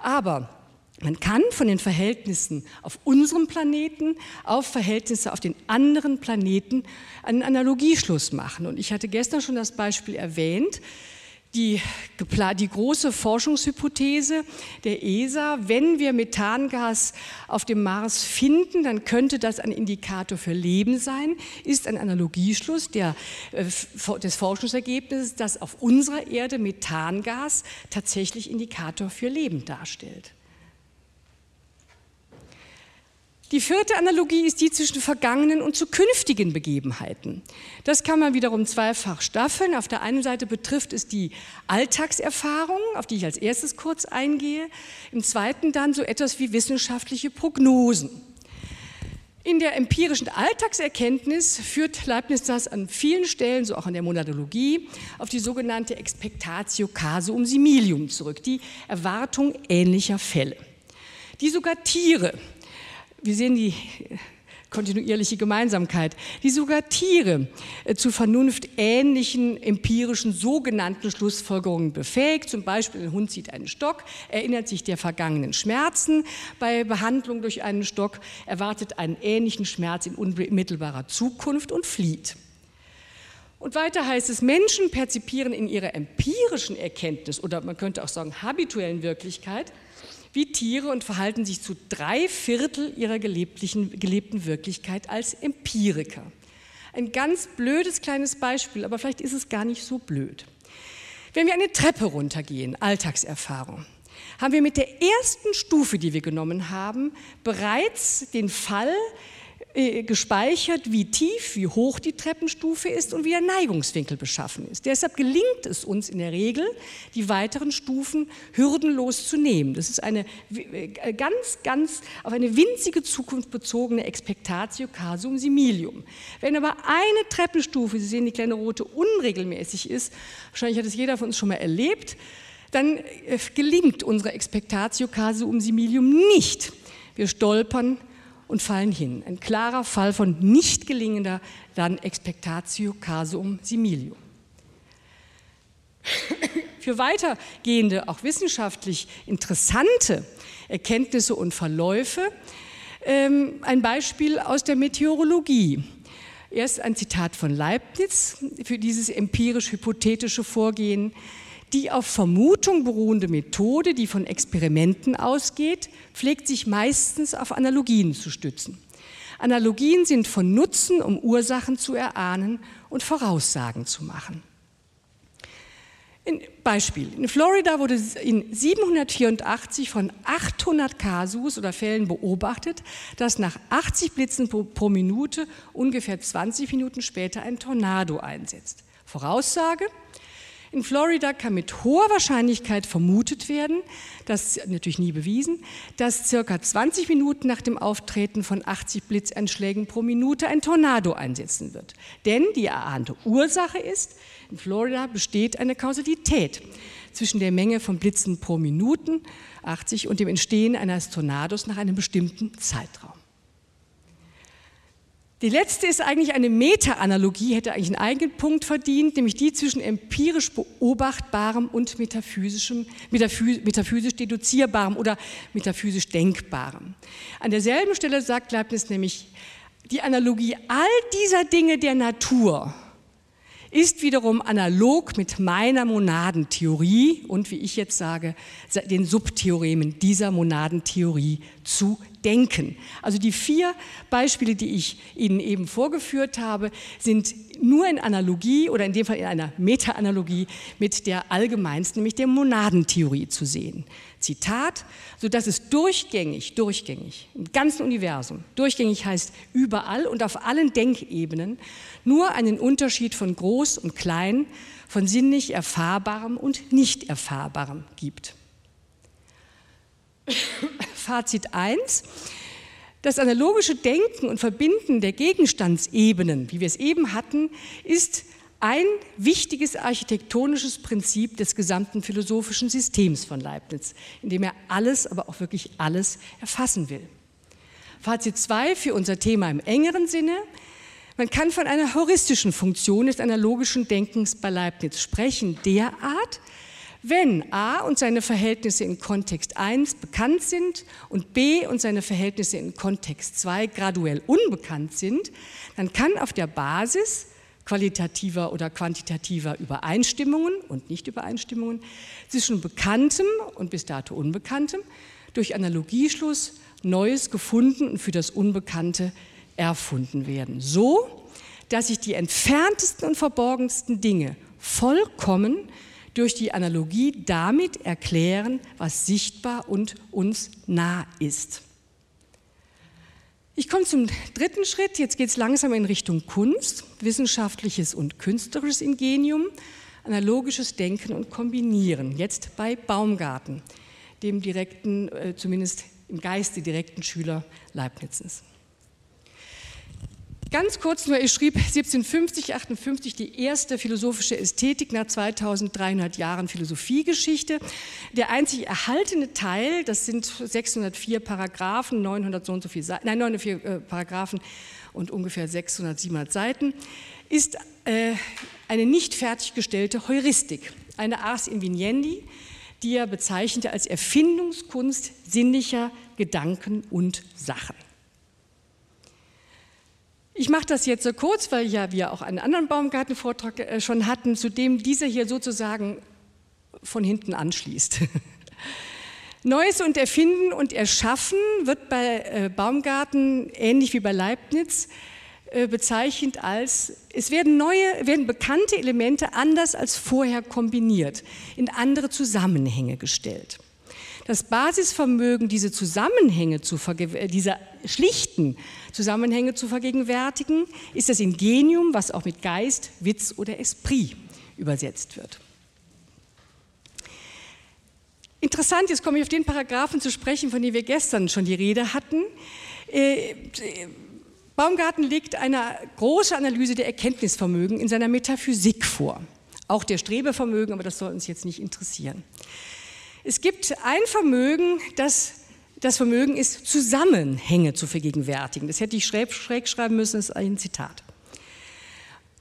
Aber man kann von den Verhältnissen auf unserem Planeten auf Verhältnisse auf den anderen Planeten einen Analogieschluss machen. Und ich hatte gestern schon das Beispiel erwähnt, die, die, große Forschungshypothese der ESA, wenn wir Methangas auf dem Mars finden, dann könnte das ein Indikator für Leben sein, ist ein Analogieschluss der, äh, des Forschungsergebnisses, dass auf unserer Erde Methangas tatsächlich Indikator für Leben darstellt. Die vierte Analogie ist die zwischen vergangenen und zukünftigen Begebenheiten. Das kann man wiederum zweifach staffeln. Auf der einen Seite betrifft es die Alltagserfahrung, auf die ich als erstes kurz eingehe. Im zweiten dann so etwas wie wissenschaftliche Prognosen. In der empirischen Alltagserkenntnis führt Leibniz das an vielen Stellen, so auch in der Monadologie, auf die sogenannte Expectatio Casuum Similium zurück, die Erwartung ähnlicher Fälle, die sogar Tiere wir sehen die kontinuierliche Gemeinsamkeit, die sogar Tiere äh, zu vernunftähnlichen empirischen sogenannten Schlussfolgerungen befähigt. Zum Beispiel ein Hund zieht einen Stock, erinnert sich der vergangenen Schmerzen bei Behandlung durch einen Stock, erwartet einen ähnlichen Schmerz in unmittelbarer Zukunft und flieht. Und weiter heißt es, Menschen perzipieren in ihrer empirischen Erkenntnis oder man könnte auch sagen habituellen Wirklichkeit wie Tiere und verhalten sich zu drei Viertel ihrer gelebten Wirklichkeit als Empiriker. Ein ganz blödes kleines Beispiel, aber vielleicht ist es gar nicht so blöd. Wenn wir eine Treppe runtergehen, Alltagserfahrung, haben wir mit der ersten Stufe, die wir genommen haben, bereits den Fall, gespeichert, wie tief, wie hoch die Treppenstufe ist und wie der Neigungswinkel beschaffen ist. Deshalb gelingt es uns in der Regel, die weiteren Stufen hürdenlos zu nehmen. Das ist eine äh, ganz, ganz auf eine winzige Zukunft bezogene Expectatio casum similium. Wenn aber eine Treppenstufe, Sie sehen die kleine rote, unregelmäßig ist, wahrscheinlich hat es jeder von uns schon mal erlebt, dann äh, gelingt unsere Expectatio casum similium nicht. Wir stolpern und fallen hin. Ein klarer Fall von nicht gelingender dann Expectatio casum similium. Für weitergehende, auch wissenschaftlich interessante Erkenntnisse und Verläufe ähm, ein Beispiel aus der Meteorologie. Erst ein Zitat von Leibniz für dieses empirisch-hypothetische Vorgehen. Die auf Vermutung beruhende Methode, die von Experimenten ausgeht, pflegt sich meistens auf Analogien zu stützen. Analogien sind von Nutzen, um Ursachen zu erahnen und Voraussagen zu machen. Ein Beispiel. In Florida wurde in 784 von 800 Kasus oder Fällen beobachtet, dass nach 80 Blitzen pro, pro Minute ungefähr 20 Minuten später ein Tornado einsetzt. Voraussage, in Florida kann mit hoher Wahrscheinlichkeit vermutet werden, das natürlich nie bewiesen, dass circa 20 Minuten nach dem Auftreten von 80 Blitzeinschlägen pro Minute ein Tornado einsetzen wird. Denn die erahnte Ursache ist, in Florida besteht eine Kausalität zwischen der Menge von Blitzen pro Minuten, 80, und dem Entstehen eines Tornados nach einem bestimmten Zeitraum. Die letzte ist eigentlich eine Meta-Analogie, hätte eigentlich einen eigenen Punkt verdient, nämlich die zwischen empirisch beobachtbarem und metaphysischem, metaphysisch deduzierbarem oder metaphysisch denkbarem. An derselben Stelle sagt Leibniz nämlich, die Analogie all dieser Dinge der Natur ist wiederum analog mit meiner Monadentheorie und wie ich jetzt sage, den Subtheoremen dieser Monadentheorie zu denken. Also die vier Beispiele, die ich Ihnen eben vorgeführt habe, sind nur in Analogie oder in dem Fall in einer Meta-Analogie mit der allgemeinsten, nämlich der Monadentheorie zu sehen. Zitat, sodass es durchgängig, durchgängig, im ganzen Universum, durchgängig heißt überall und auf allen Denkebenen, nur einen Unterschied von groß und klein, von sinnlich Erfahrbarem und nicht Erfahrbarem gibt. Fazit 1. Das analogische Denken und Verbinden der Gegenstandsebenen, wie wir es eben hatten, ist ein wichtiges architektonisches Prinzip des gesamten philosophischen Systems von Leibniz, in dem er alles, aber auch wirklich alles erfassen will. Fazit 2 für unser Thema im engeren Sinne. Man kann von einer heuristischen Funktion des analogischen Denkens bei Leibniz sprechen, derart, wenn A und seine Verhältnisse in Kontext 1 bekannt sind und B und seine Verhältnisse in Kontext 2 graduell unbekannt sind, dann kann auf der Basis qualitativer oder quantitativer Übereinstimmungen und Nichtübereinstimmungen zwischen Bekanntem und bis dato Unbekanntem durch Analogieschluss Neues gefunden und für das Unbekannte erfunden werden. So, dass sich die entferntesten und verborgensten Dinge vollkommen durch die Analogie damit erklären, was sichtbar und uns nah ist. Ich komme zum dritten Schritt. Jetzt geht es langsam in Richtung Kunst, wissenschaftliches und künstlerisches Ingenium, analogisches Denken und Kombinieren. Jetzt bei Baumgarten, dem direkten, äh, zumindest im Geiste direkten Schüler Leibnizes. Ganz kurz nur, ich schrieb 1750, 58 die erste philosophische Ästhetik nach 2300 Jahren Philosophiegeschichte. Der einzig erhaltene Teil, das sind 604 Paragraphen, 900 so und so viel nein, 904 äh, Paragraphen und ungefähr 600, 700 Seiten, ist äh, eine nicht fertiggestellte Heuristik, eine Ars Inviniendi, die er bezeichnete als Erfindungskunst sinnlicher Gedanken und Sachen. Ich mache das jetzt so kurz, weil ja wir auch einen anderen Baumgartenvortrag äh, schon hatten, zu dem dieser hier sozusagen von hinten anschließt. [laughs] Neues und Erfinden und Erschaffen wird bei äh, Baumgarten ähnlich wie bei Leibniz äh, bezeichnet als, es werden neue, werden bekannte Elemente anders als vorher kombiniert, in andere Zusammenhänge gestellt. Das Basisvermögen, diese Zusammenhänge zu diese schlichten Zusammenhänge zu vergegenwärtigen, ist das Ingenium, was auch mit Geist, Witz oder Esprit übersetzt wird. Interessant, jetzt komme ich auf den Paragraphen zu sprechen, von dem wir gestern schon die Rede hatten. Äh, Baumgarten legt eine große Analyse der Erkenntnisvermögen in seiner Metaphysik vor. Auch der Strebevermögen, aber das soll uns jetzt nicht interessieren. Es gibt ein Vermögen, das das Vermögen ist, Zusammenhänge zu vergegenwärtigen. Das hätte ich schräg, schräg schreiben müssen, das ist ein Zitat.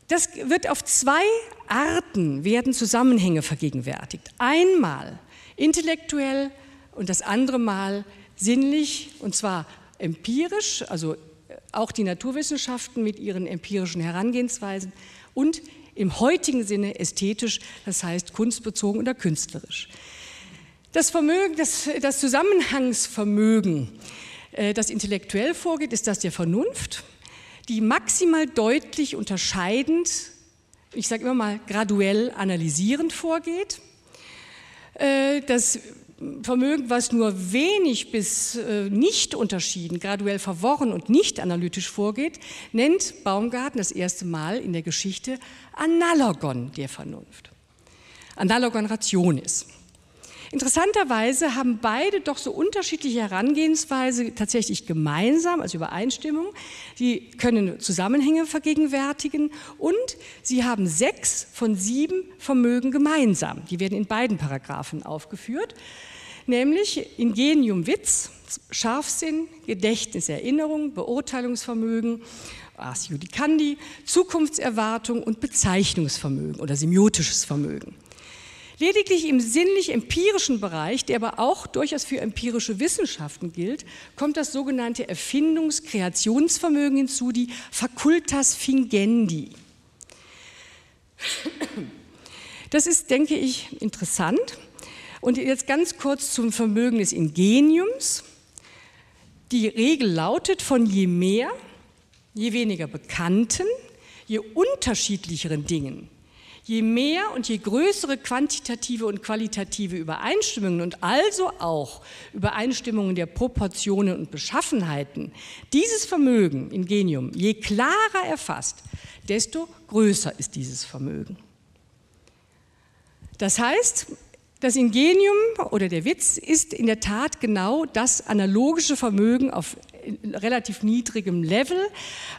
Das wird auf zwei Arten werden Zusammenhänge vergegenwärtigt. Einmal intellektuell und das andere Mal sinnlich, und zwar empirisch, also auch die Naturwissenschaften mit ihren empirischen Herangehensweisen und im heutigen Sinne ästhetisch, das heißt kunstbezogen oder künstlerisch. Das, Vermögen, das, das Zusammenhangsvermögen, äh, das intellektuell vorgeht, ist das der Vernunft, die maximal deutlich unterscheidend, ich sage immer mal graduell analysierend vorgeht. Äh, das Vermögen, was nur wenig bis äh, nicht unterschieden, graduell verworren und nicht analytisch vorgeht, nennt Baumgarten das erste Mal in der Geschichte Analogon der Vernunft. Analogon Rationis. Interessanterweise haben beide doch so unterschiedliche Herangehensweise tatsächlich gemeinsam, also Übereinstimmung. Sie können Zusammenhänge vergegenwärtigen und sie haben sechs von sieben Vermögen gemeinsam. Die werden in beiden Paragraphen aufgeführt, nämlich Ingenium Witz, Scharfsinn, Gedächtnis, Erinnerung, Beurteilungsvermögen, Ars Judicandi, Zukunftserwartung und Bezeichnungsvermögen oder semiotisches Vermögen. Lediglich im sinnlich-empirischen Bereich, der aber auch durchaus für empirische Wissenschaften gilt, kommt das sogenannte Erfindungs-Kreationsvermögen hinzu, die Facultas Fingendi. Das ist, denke ich, interessant. Und jetzt ganz kurz zum Vermögen des Ingeniums. Die Regel lautet, von je mehr, je weniger bekannten, je unterschiedlicheren Dingen Je mehr und je größere quantitative und qualitative Übereinstimmungen und also auch Übereinstimmungen der Proportionen und Beschaffenheiten dieses Vermögen, Ingenium, je klarer erfasst, desto größer ist dieses Vermögen. Das heißt, das Ingenium oder der Witz ist in der Tat genau das analogische Vermögen auf relativ niedrigem Level,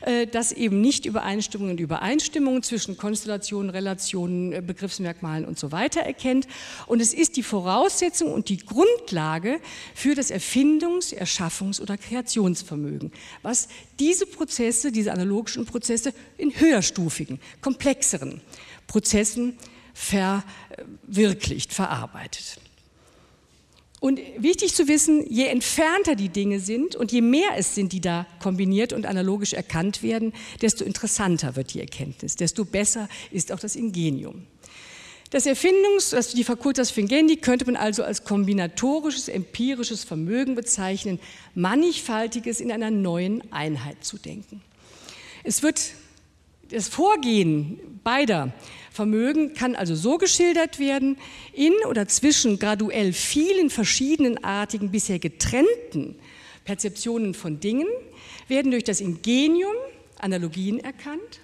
äh, das eben nicht Übereinstimmungen und Übereinstimmungen zwischen Konstellationen, Relationen, äh, Begriffsmerkmalen und so weiter erkennt. Und es ist die Voraussetzung und die Grundlage für das Erfindungs-, Erschaffungs- oder Kreationsvermögen, was diese Prozesse, diese analogischen Prozesse in höherstufigen, komplexeren Prozessen verwirklicht, verarbeitet. Und wichtig zu wissen, je entfernter die Dinge sind und je mehr es sind, die da kombiniert und analogisch erkannt werden, desto interessanter wird die Erkenntnis, desto besser ist auch das Ingenium. Das Erfindungs-, also die Facultas Fingendi könnte man also als kombinatorisches, empirisches Vermögen bezeichnen, mannigfaltiges in einer neuen Einheit zu denken. Es wird das Vorgehen beider Vermögen kann also so geschildert werden, in oder zwischen graduell vielen verschiedenartigen, bisher getrennten Perzeptionen von Dingen werden durch das Ingenium Analogien erkannt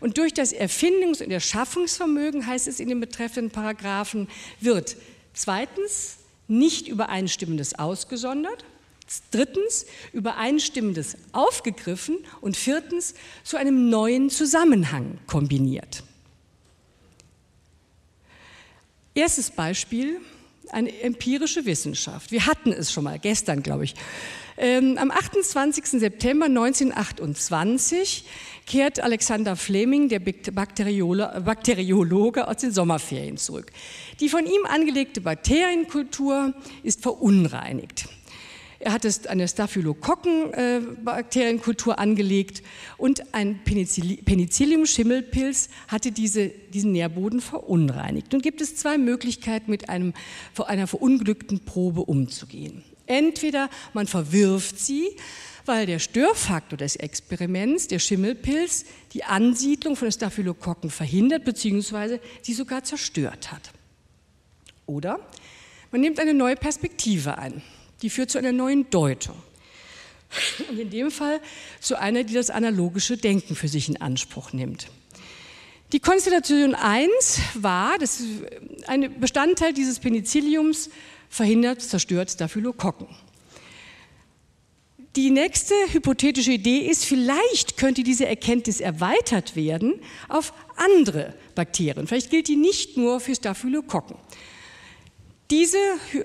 und durch das Erfindungs- und Erschaffungsvermögen, heißt es in den betreffenden Paragraphen, wird zweitens nicht Übereinstimmendes ausgesondert, drittens Übereinstimmendes aufgegriffen und viertens zu einem neuen Zusammenhang kombiniert. Erstes Beispiel, eine empirische Wissenschaft. Wir hatten es schon mal, gestern glaube ich. Ähm, am 28. September 1928 kehrt Alexander Fleming, der Bakteriolo Bakteriologe, aus den Sommerferien zurück. Die von ihm angelegte Bakterienkultur ist verunreinigt. Er hat eine Staphylokokkenbakterienkultur angelegt und ein Penicillium-Schimmelpilz hatte diese, diesen Nährboden verunreinigt. Nun gibt es zwei Möglichkeiten, mit einem, einer verunglückten Probe umzugehen. Entweder man verwirft sie, weil der Störfaktor des Experiments, der Schimmelpilz, die Ansiedlung von Staphylokokken verhindert bzw. sie sogar zerstört hat. Oder man nimmt eine neue Perspektive ein die führt zu einer neuen Deutung. Und in dem Fall zu einer, die das analogische Denken für sich in Anspruch nimmt. Die Konstellation 1 war, das ein Bestandteil dieses Penicilliums, verhindert, zerstört Staphylokokken. Die nächste hypothetische Idee ist, vielleicht könnte diese Erkenntnis erweitert werden auf andere Bakterien. Vielleicht gilt die nicht nur für Staphylokokken. Diese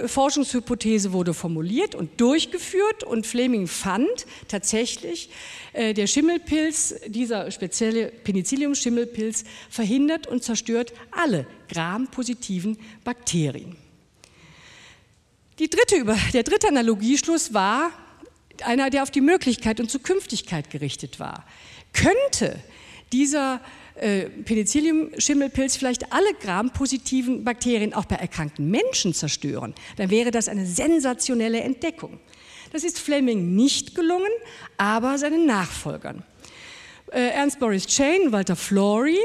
Forschungshypothese wurde formuliert und durchgeführt und Fleming fand tatsächlich, äh, der Schimmelpilz, dieser spezielle Penicillium-Schimmelpilz, verhindert und zerstört alle Gram-positiven Bakterien. Dritte, der dritte Analogieschluss war einer, der auf die Möglichkeit und Zukünftigkeit gerichtet war. Könnte dieser äh, Penicillium-Schimmelpilz vielleicht alle grampositiven Bakterien auch bei erkrankten Menschen zerstören, dann wäre das eine sensationelle Entdeckung. Das ist Fleming nicht gelungen, aber seinen Nachfolgern. Äh, Ernst Boris Chain, Walter Flory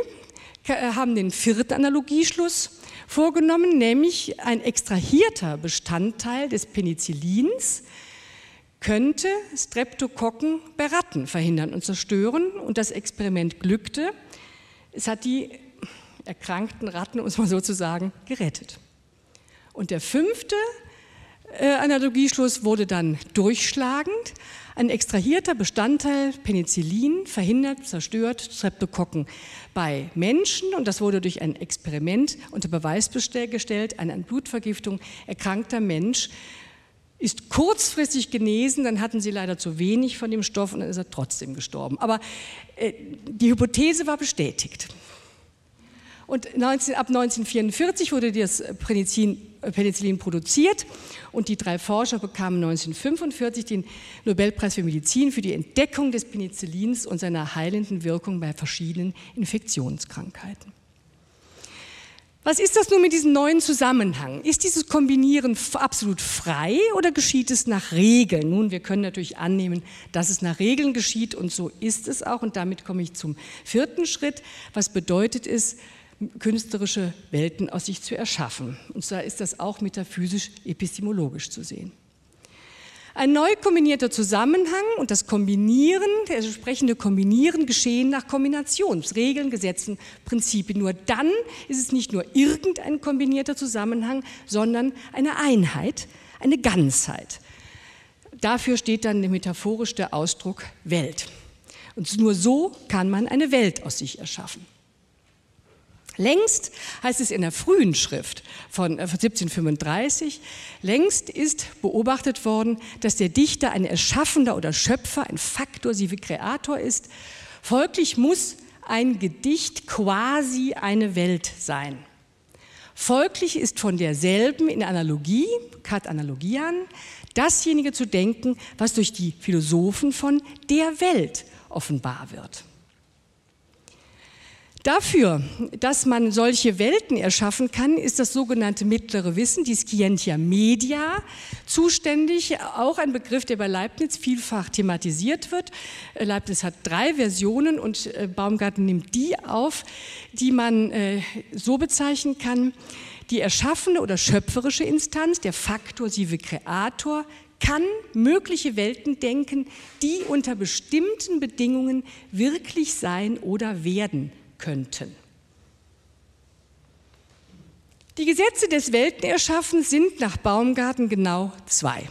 äh, haben den vierten Analogieschluss vorgenommen, nämlich ein extrahierter Bestandteil des Penicillins könnte Streptokokken bei Ratten verhindern und zerstören. Und das Experiment glückte. Es hat die erkrankten Ratten, es mal so zu sagen, gerettet. Und der fünfte äh, Analogieschluss wurde dann durchschlagend. Ein extrahierter Bestandteil Penicillin verhindert, zerstört Streptokokken bei Menschen und das wurde durch ein Experiment unter Beweis gestellt. Eine Blutvergiftung erkrankter Mensch ist kurzfristig genesen, dann hatten sie leider zu wenig von dem Stoff und dann ist er trotzdem gestorben. Aber äh, die Hypothese war bestätigt. Und 19, ab 1944 wurde das Penicillin, Penicillin produziert und die drei Forscher bekamen 1945 den Nobelpreis für Medizin für die Entdeckung des Penicillins und seiner heilenden Wirkung bei verschiedenen Infektionskrankheiten. Was ist das nun mit diesem neuen Zusammenhang? Ist dieses Kombinieren absolut frei oder geschieht es nach Regeln? Nun, wir können natürlich annehmen, dass es nach Regeln geschieht und so ist es auch. Und damit komme ich zum vierten Schritt. Was bedeutet es, künstlerische Welten aus sich zu erschaffen. Und zwar ist das auch metaphysisch-epistemologisch zu sehen. Ein neu kombinierter Zusammenhang und das Kombinieren, das entsprechende Kombinieren geschehen nach Kombinationsregeln, Gesetzen, Prinzipien. Nur dann ist es nicht nur irgendein kombinierter Zusammenhang, sondern eine Einheit, eine Ganzheit. Dafür steht dann der Ausdruck Welt. Und nur so kann man eine Welt aus sich erschaffen. Längst heißt es in der frühen Schrift von 1735, äh, längst ist beobachtet worden, dass der Dichter ein Erschaffender oder Schöpfer, ein Faktor sive Kreator ist. Folglich muss ein Gedicht quasi eine Welt sein. Folglich ist von derselben in Analogie, kat analogian, dasjenige zu denken, was durch die Philosophen von der Welt offenbar wird. Dafür, dass man solche Welten erschaffen kann, ist das sogenannte mittlere Wissen, die Scientia Media, zuständig. Auch ein Begriff, der bei Leibniz vielfach thematisiert wird. Äh, Leibniz hat drei Versionen und äh, Baumgarten nimmt die auf, die man äh, so bezeichnen kann. Die erschaffene oder schöpferische Instanz, der Faktor sive Kreator, kann mögliche Welten denken, die unter bestimmten Bedingungen wirklich sein oder werden könnten. Die Gesetze des Weltenerschaffens sind nach Baumgarten genau zwei.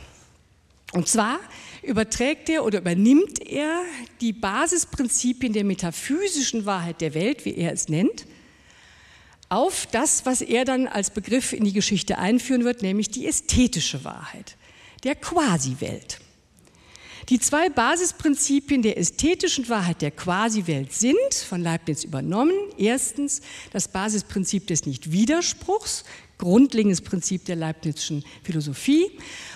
Und zwar überträgt er oder übernimmt er die Basisprinzipien der metaphysischen Wahrheit der Welt, wie er es nennt, auf das, was er dann als Begriff in die Geschichte einführen wird, nämlich die ästhetische Wahrheit, der Quasi-Welt. Die zwei Basisprinzipien der ästhetischen Wahrheit der Quasi-Welt sind von Leibniz übernommen. Erstens das Basisprinzip des Nichtwiderspruchs, grundlegendes Prinzip der Leibnizischen Philosophie.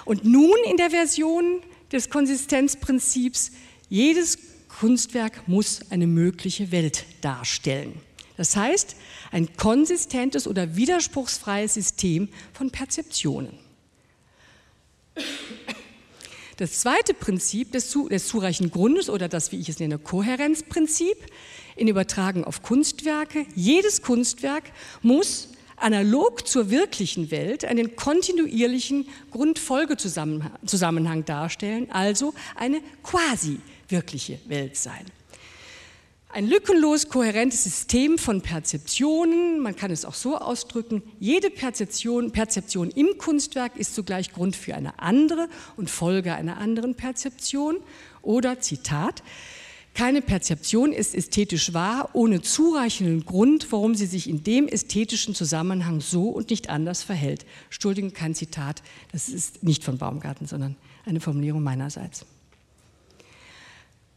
Und nun in der Version des Konsistenzprinzips, jedes Kunstwerk muss eine mögliche Welt darstellen. Das heißt, ein konsistentes oder widerspruchsfreies System von Perzeptionen. Das zweite Prinzip des, zu, des zureichenden Grundes oder das, wie ich es nenne, Kohärenzprinzip in Übertragung auf Kunstwerke. Jedes Kunstwerk muss analog zur wirklichen Welt einen kontinuierlichen Grundfolgezusammenhang darstellen, also eine quasi wirkliche Welt sein. Ein lückenlos kohärentes System von Perzeptionen, man kann es auch so ausdrücken, jede Perzeption, Perzeption im Kunstwerk ist zugleich Grund für eine andere und Folge einer anderen Perzeption. Oder Zitat, keine Perzeption ist ästhetisch wahr ohne zureichenden Grund, warum sie sich in dem ästhetischen Zusammenhang so und nicht anders verhält. Entschuldigung, kein Zitat, das ist nicht von Baumgarten, sondern eine Formulierung meinerseits.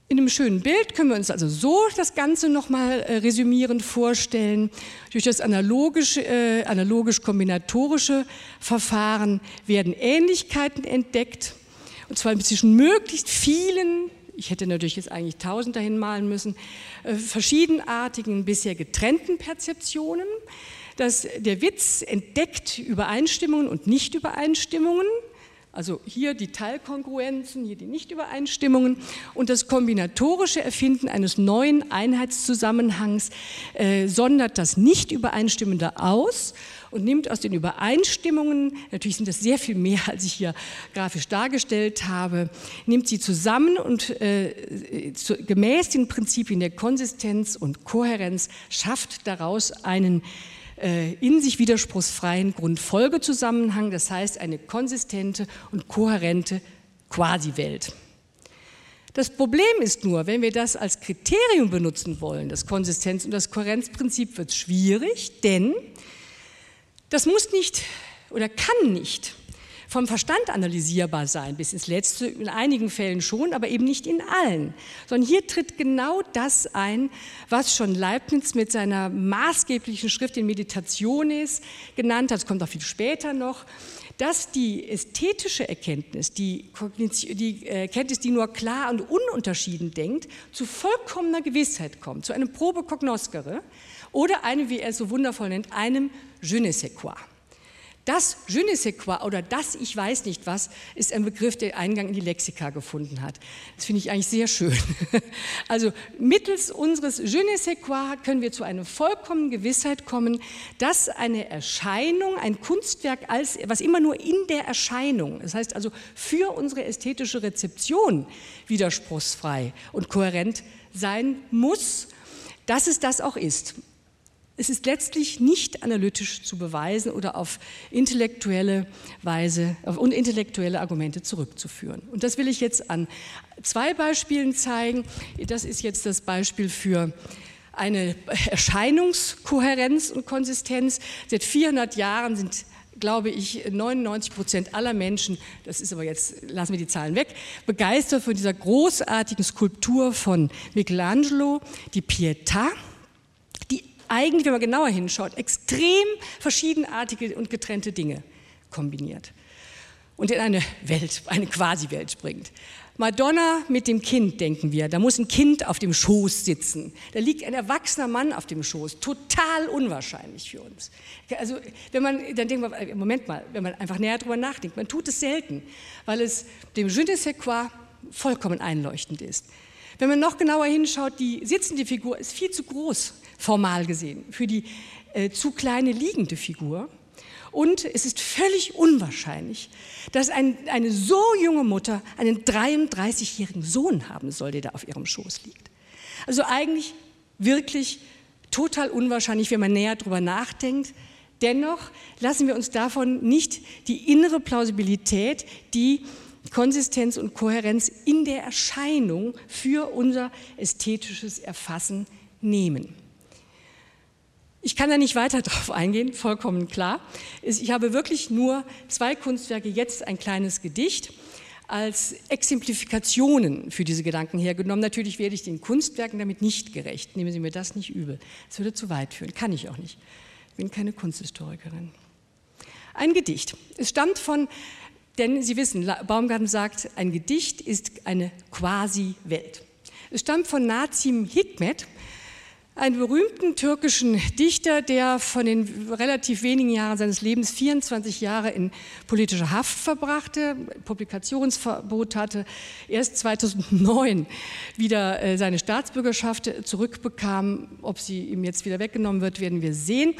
In einem schönen Bild können wir uns also so das Ganze nochmal äh, resümierend vorstellen. Durch das analogisch, äh, analogisch-kombinatorische Verfahren werden Ähnlichkeiten entdeckt, und zwar zwischen möglichst vielen ich hätte natürlich jetzt eigentlich tausend dahin malen müssen, äh, verschiedenartigen, bisher getrennten Perzeptionen. Dass der Witz entdeckt Übereinstimmungen und Nichtübereinstimmungen, also hier die Teilkongruenzen, hier die Nichtübereinstimmungen und das kombinatorische Erfinden eines neuen Einheitszusammenhangs äh, sondert das Nichtübereinstimmende aus und nimmt aus den Übereinstimmungen, natürlich sind das sehr viel mehr, als ich hier grafisch dargestellt habe, nimmt sie zusammen und äh, zu, gemäß den Prinzipien der Konsistenz und Kohärenz schafft daraus einen in sich widerspruchsfreien Grundfolgezusammenhang, das heißt eine konsistente und kohärente Quasi-Welt. Das Problem ist nur, wenn wir das als Kriterium benutzen wollen, das Konsistenz- und das Kohärenzprinzip, wird es schwierig, denn das muss nicht oder kann nicht vom Verstand analysierbar sein, bis ins Letzte, in einigen Fällen schon, aber eben nicht in allen. Sondern hier tritt genau das ein, was schon Leibniz mit seiner maßgeblichen Schrift in Meditationes genannt hat, das kommt auch viel später noch, dass die ästhetische Erkenntnis, die, die Erkenntnis, die nur klar und ununterschieden denkt, zu vollkommener Gewissheit kommt, zu einem Probe cognoscere oder einem, wie er es so wundervoll nennt, einem je ne sais quoi. Das je ne sais quoi oder das ich weiß nicht was ist ein Begriff, der Eingang in die Lexika gefunden hat. Das finde ich eigentlich sehr schön. [laughs] Also mittels unseres je ne sais quoi können wir zu einer vollkommenen Gewissheit kommen, dass eine Erscheinung, ein Kunstwerk als was immer nur in der Erscheinung, das heißt also für unsere ästhetische Rezeption widerspruchsfrei und kohärent sein muss, dass es das auch ist. Es ist letztlich nicht analytisch zu beweisen oder auf intellektuelle Weise auf intellektuelle Argumente zurückzuführen. Und das will ich jetzt an zwei Beispielen zeigen. Das ist jetzt das Beispiel für eine Erscheinungskohärenz und Konsistenz. Seit 400 Jahren sind glaube ich, 99 Prozent aller Menschen, das ist aber jetzt, lassen wir die Zahlen weg, begeistert von dieser großartigen Skulptur von Michelangelo, die Pietà eigentlich, wenn man genauer hinschaut, extrem verschiedenartige und getrennte Dinge kombiniert und in eine Welt, eine Quasi-Welt bringt. Madonna mit dem Kind, denken wir. Da muss ein Kind auf dem Schoß sitzen. Da liegt ein erwachsener Mann auf dem Schoß. Total unwahrscheinlich für uns. Also, wenn man, dann denkt man, äh, Moment mal, wenn man einfach näher drüber nachdenkt, man tut es selten, weil es dem je ne sais quoi vollkommen einleuchtend ist. Wenn man noch genauer hinschaut, die sitzende Figur ist viel zu groß formal gesehen, für die äh, zu kleine liegende Figur. Und es ist völlig unwahrscheinlich, dass ein, eine so junge Mutter einen 33-jährigen Sohn haben soll, der da auf ihrem Schoß liegt. Also eigentlich wirklich total unwahrscheinlich, wenn man näher darüber nachdenkt. Dennoch lassen wir uns davon nicht die innere Plausibilität, die Konsistenz und Kohärenz in der Erscheinung für unser ästhetisches Erfassen nehmen. Ich kann da nicht weiter [laughs] drauf eingehen, vollkommen klar. Ich habe wirklich nur zwei Kunstwerke, jetzt ein kleines Gedicht als Exemplifikationen für diese Gedanken hergenommen. Natürlich werde ich den Kunstwerken damit nicht gerecht. Nehmen Sie mir das nicht übel. Es würde zu weit führen. Kann ich auch nicht. Ich bin keine Kunsthistorikerin. Ein Gedicht. Es stammt von, denn Sie wissen, Baumgarten sagt, ein Gedicht ist eine Quasi-Welt. Es stammt von Nazim Hikmet, einen berühmten türkischen Dichter, der von den relativ wenigen Jahren seines Lebens 24 Jahre in politischer Haft verbrachte, Publikationsverbot hatte, erst 2009 wieder äh, seine Staatsbürgerschaft zurückbekam. Ob sie ihm jetzt wieder weggenommen wird, werden wir sehen.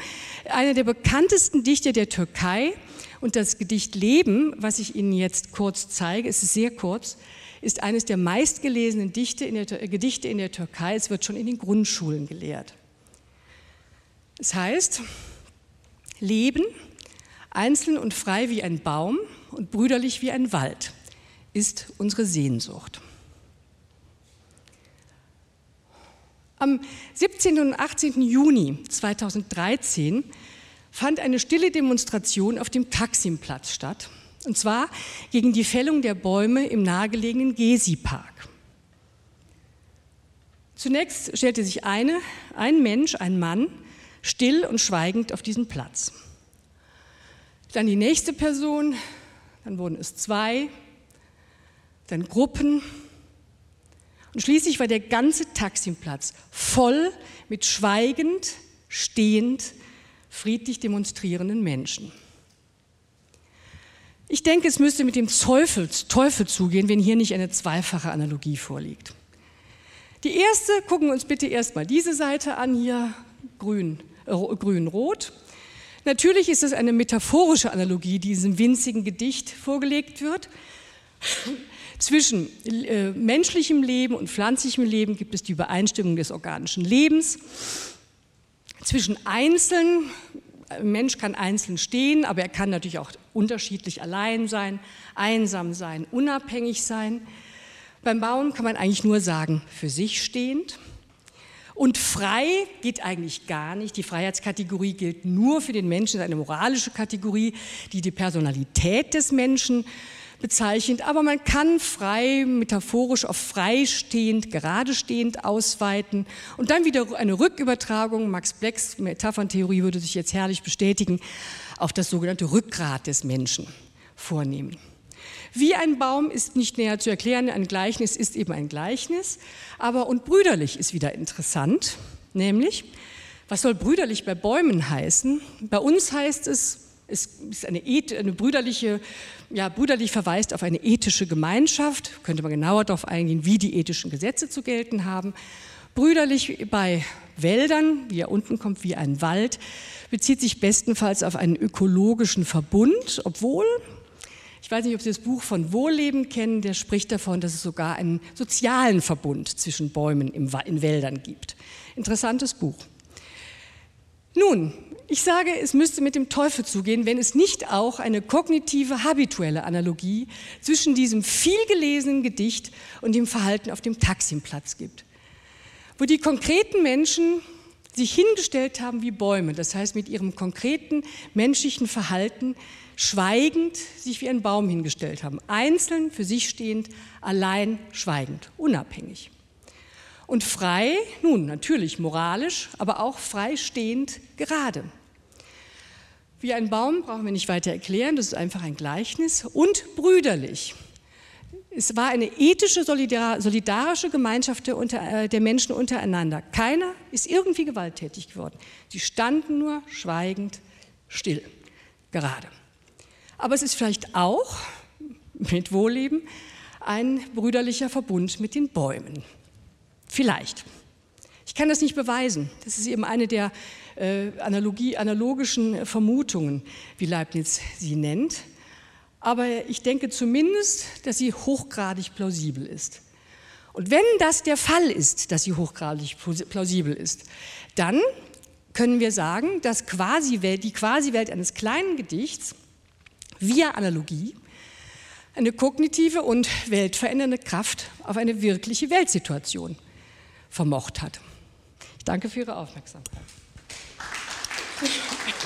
Einer der bekanntesten Dichter der Türkei und das Gedicht Leben, was ich Ihnen jetzt kurz zeige, ist sehr kurz, ist eines der meistgelesenen in der, Gedichte in der Türkei. Es wird schon in den Grundschulen gelehrt. Es heißt, Leben, einzeln und frei wie ein Baum und brüderlich wie ein Wald, ist unsere Sehnsucht. Am 17. und 18. Juni 2013 fand eine stille Demonstration auf dem Taksimplatz statt und zwar gegen die Fällung der Bäume im nahegelegenen Gezi-Park. Zunächst stellte sich eine, ein Mensch, ein Mann, still und schweigend auf diesen Platz. Dann die nächste Person, dann wurden es zwei, dann Gruppen, Und schließlich war der ganze Taximplatz voll mit schweigend, stehend, friedlich demonstrierenden Menschen. Ich denke, es müsste mit dem Teufel, Teufel zugehen, wenn hier nicht eine zweifache Analogie vorliegt. Die erste, gucken wir uns bitte erstmal diese Seite an, hier grün, äh, grün-rot. Natürlich ist es eine metaphorische Analogie, die diesem winzigen Gedicht vorgelegt wird. Zwischen äh, menschlichem Leben und pflanzlichem Leben gibt es die Übereinstimmung des organischen Lebens. Zwischen Einzelnen, ein Mensch kann einzeln stehen, aber er kann natürlich auch unterschiedlich allein sein, einsam sein, unabhängig sein. Beim Bauen kann man eigentlich nur sagen, für sich stehend. Und frei geht eigentlich gar nicht. Die Freiheitskategorie gilt nur für den Menschen, ist eine moralische Kategorie, die die Personalität des Menschen bezeichnet. Aber man kann frei, metaphorisch auf freistehend, geradestehend ausweiten und dann wieder eine Rückübertragung, Max Blecks Metapherntheorie würde sich jetzt herrlich bestätigen, auf das sogenannte Rückgrat des Menschen vornehmen. Wie ein Baum ist nicht näher zu erklären, ein Gleichnis ist eben ein Gleichnis, aber und brüderlich ist wieder interessant, nämlich, was soll brüderlich bei Bäumen heißen? Bei uns heißt es, es ist eine, eine brüderliche, ja, brüderlich verweist auf eine ethische Gemeinschaft, könnte man genauer darauf eingehen, wie die ethischen Gesetze zu gelten haben. Brüderlich bei Wäldern, wie er unten kommt, wie ein Wald, bezieht sich bestenfalls auf einen ökologischen Verbund, obwohl, ich weiß nicht, ob Sie das Buch von Wohlleben kennen, der spricht davon, dass es sogar einen sozialen Verbund zwischen Bäumen in Wäldern gibt. Interessantes Buch. Nun, ich sage, es müsste mit dem Teufel zugehen, wenn es nicht auch eine kognitive, habituelle Analogie zwischen diesem vielgelesenen Gedicht und dem Verhalten auf dem Taximplatz gibt. Wo die konkreten Menschen sich hingestellt haben wie Bäume, das heißt mit ihrem konkreten menschlichen Verhalten schweigend sich wie ein Baum hingestellt haben, einzeln, für sich stehend, allein, schweigend, unabhängig. Und frei, nun natürlich moralisch, aber auch freistehend gerade. Wie ein Baum brauchen wir nicht weiter erklären, das ist einfach ein Gleichnis. Und brüderlich. Es war eine ethische, solidarische Gemeinschaft der, unter, äh, der Menschen untereinander. Keiner ist irgendwie gewalttätig geworden. Sie standen nur schweigend, still, gerade. Aber es ist vielleicht auch mit Wohlleben ein brüderlicher Verbund mit den Bäumen. Vielleicht. Ich kann das nicht beweisen. Das ist eben eine der äh, Analogie, analogischen Vermutungen, wie Leibniz sie nennt. Aber ich denke zumindest, dass sie hochgradig plausibel ist. Und wenn das der Fall ist, dass sie hochgradig plausibel ist, dann können wir sagen, dass quasi die Quasi-Welt eines kleinen Gedichts via Analogie eine kognitive und weltverändernde Kraft auf eine wirkliche Weltsituation vermocht hat. Ich danke für Ihre Aufmerksamkeit. [laughs]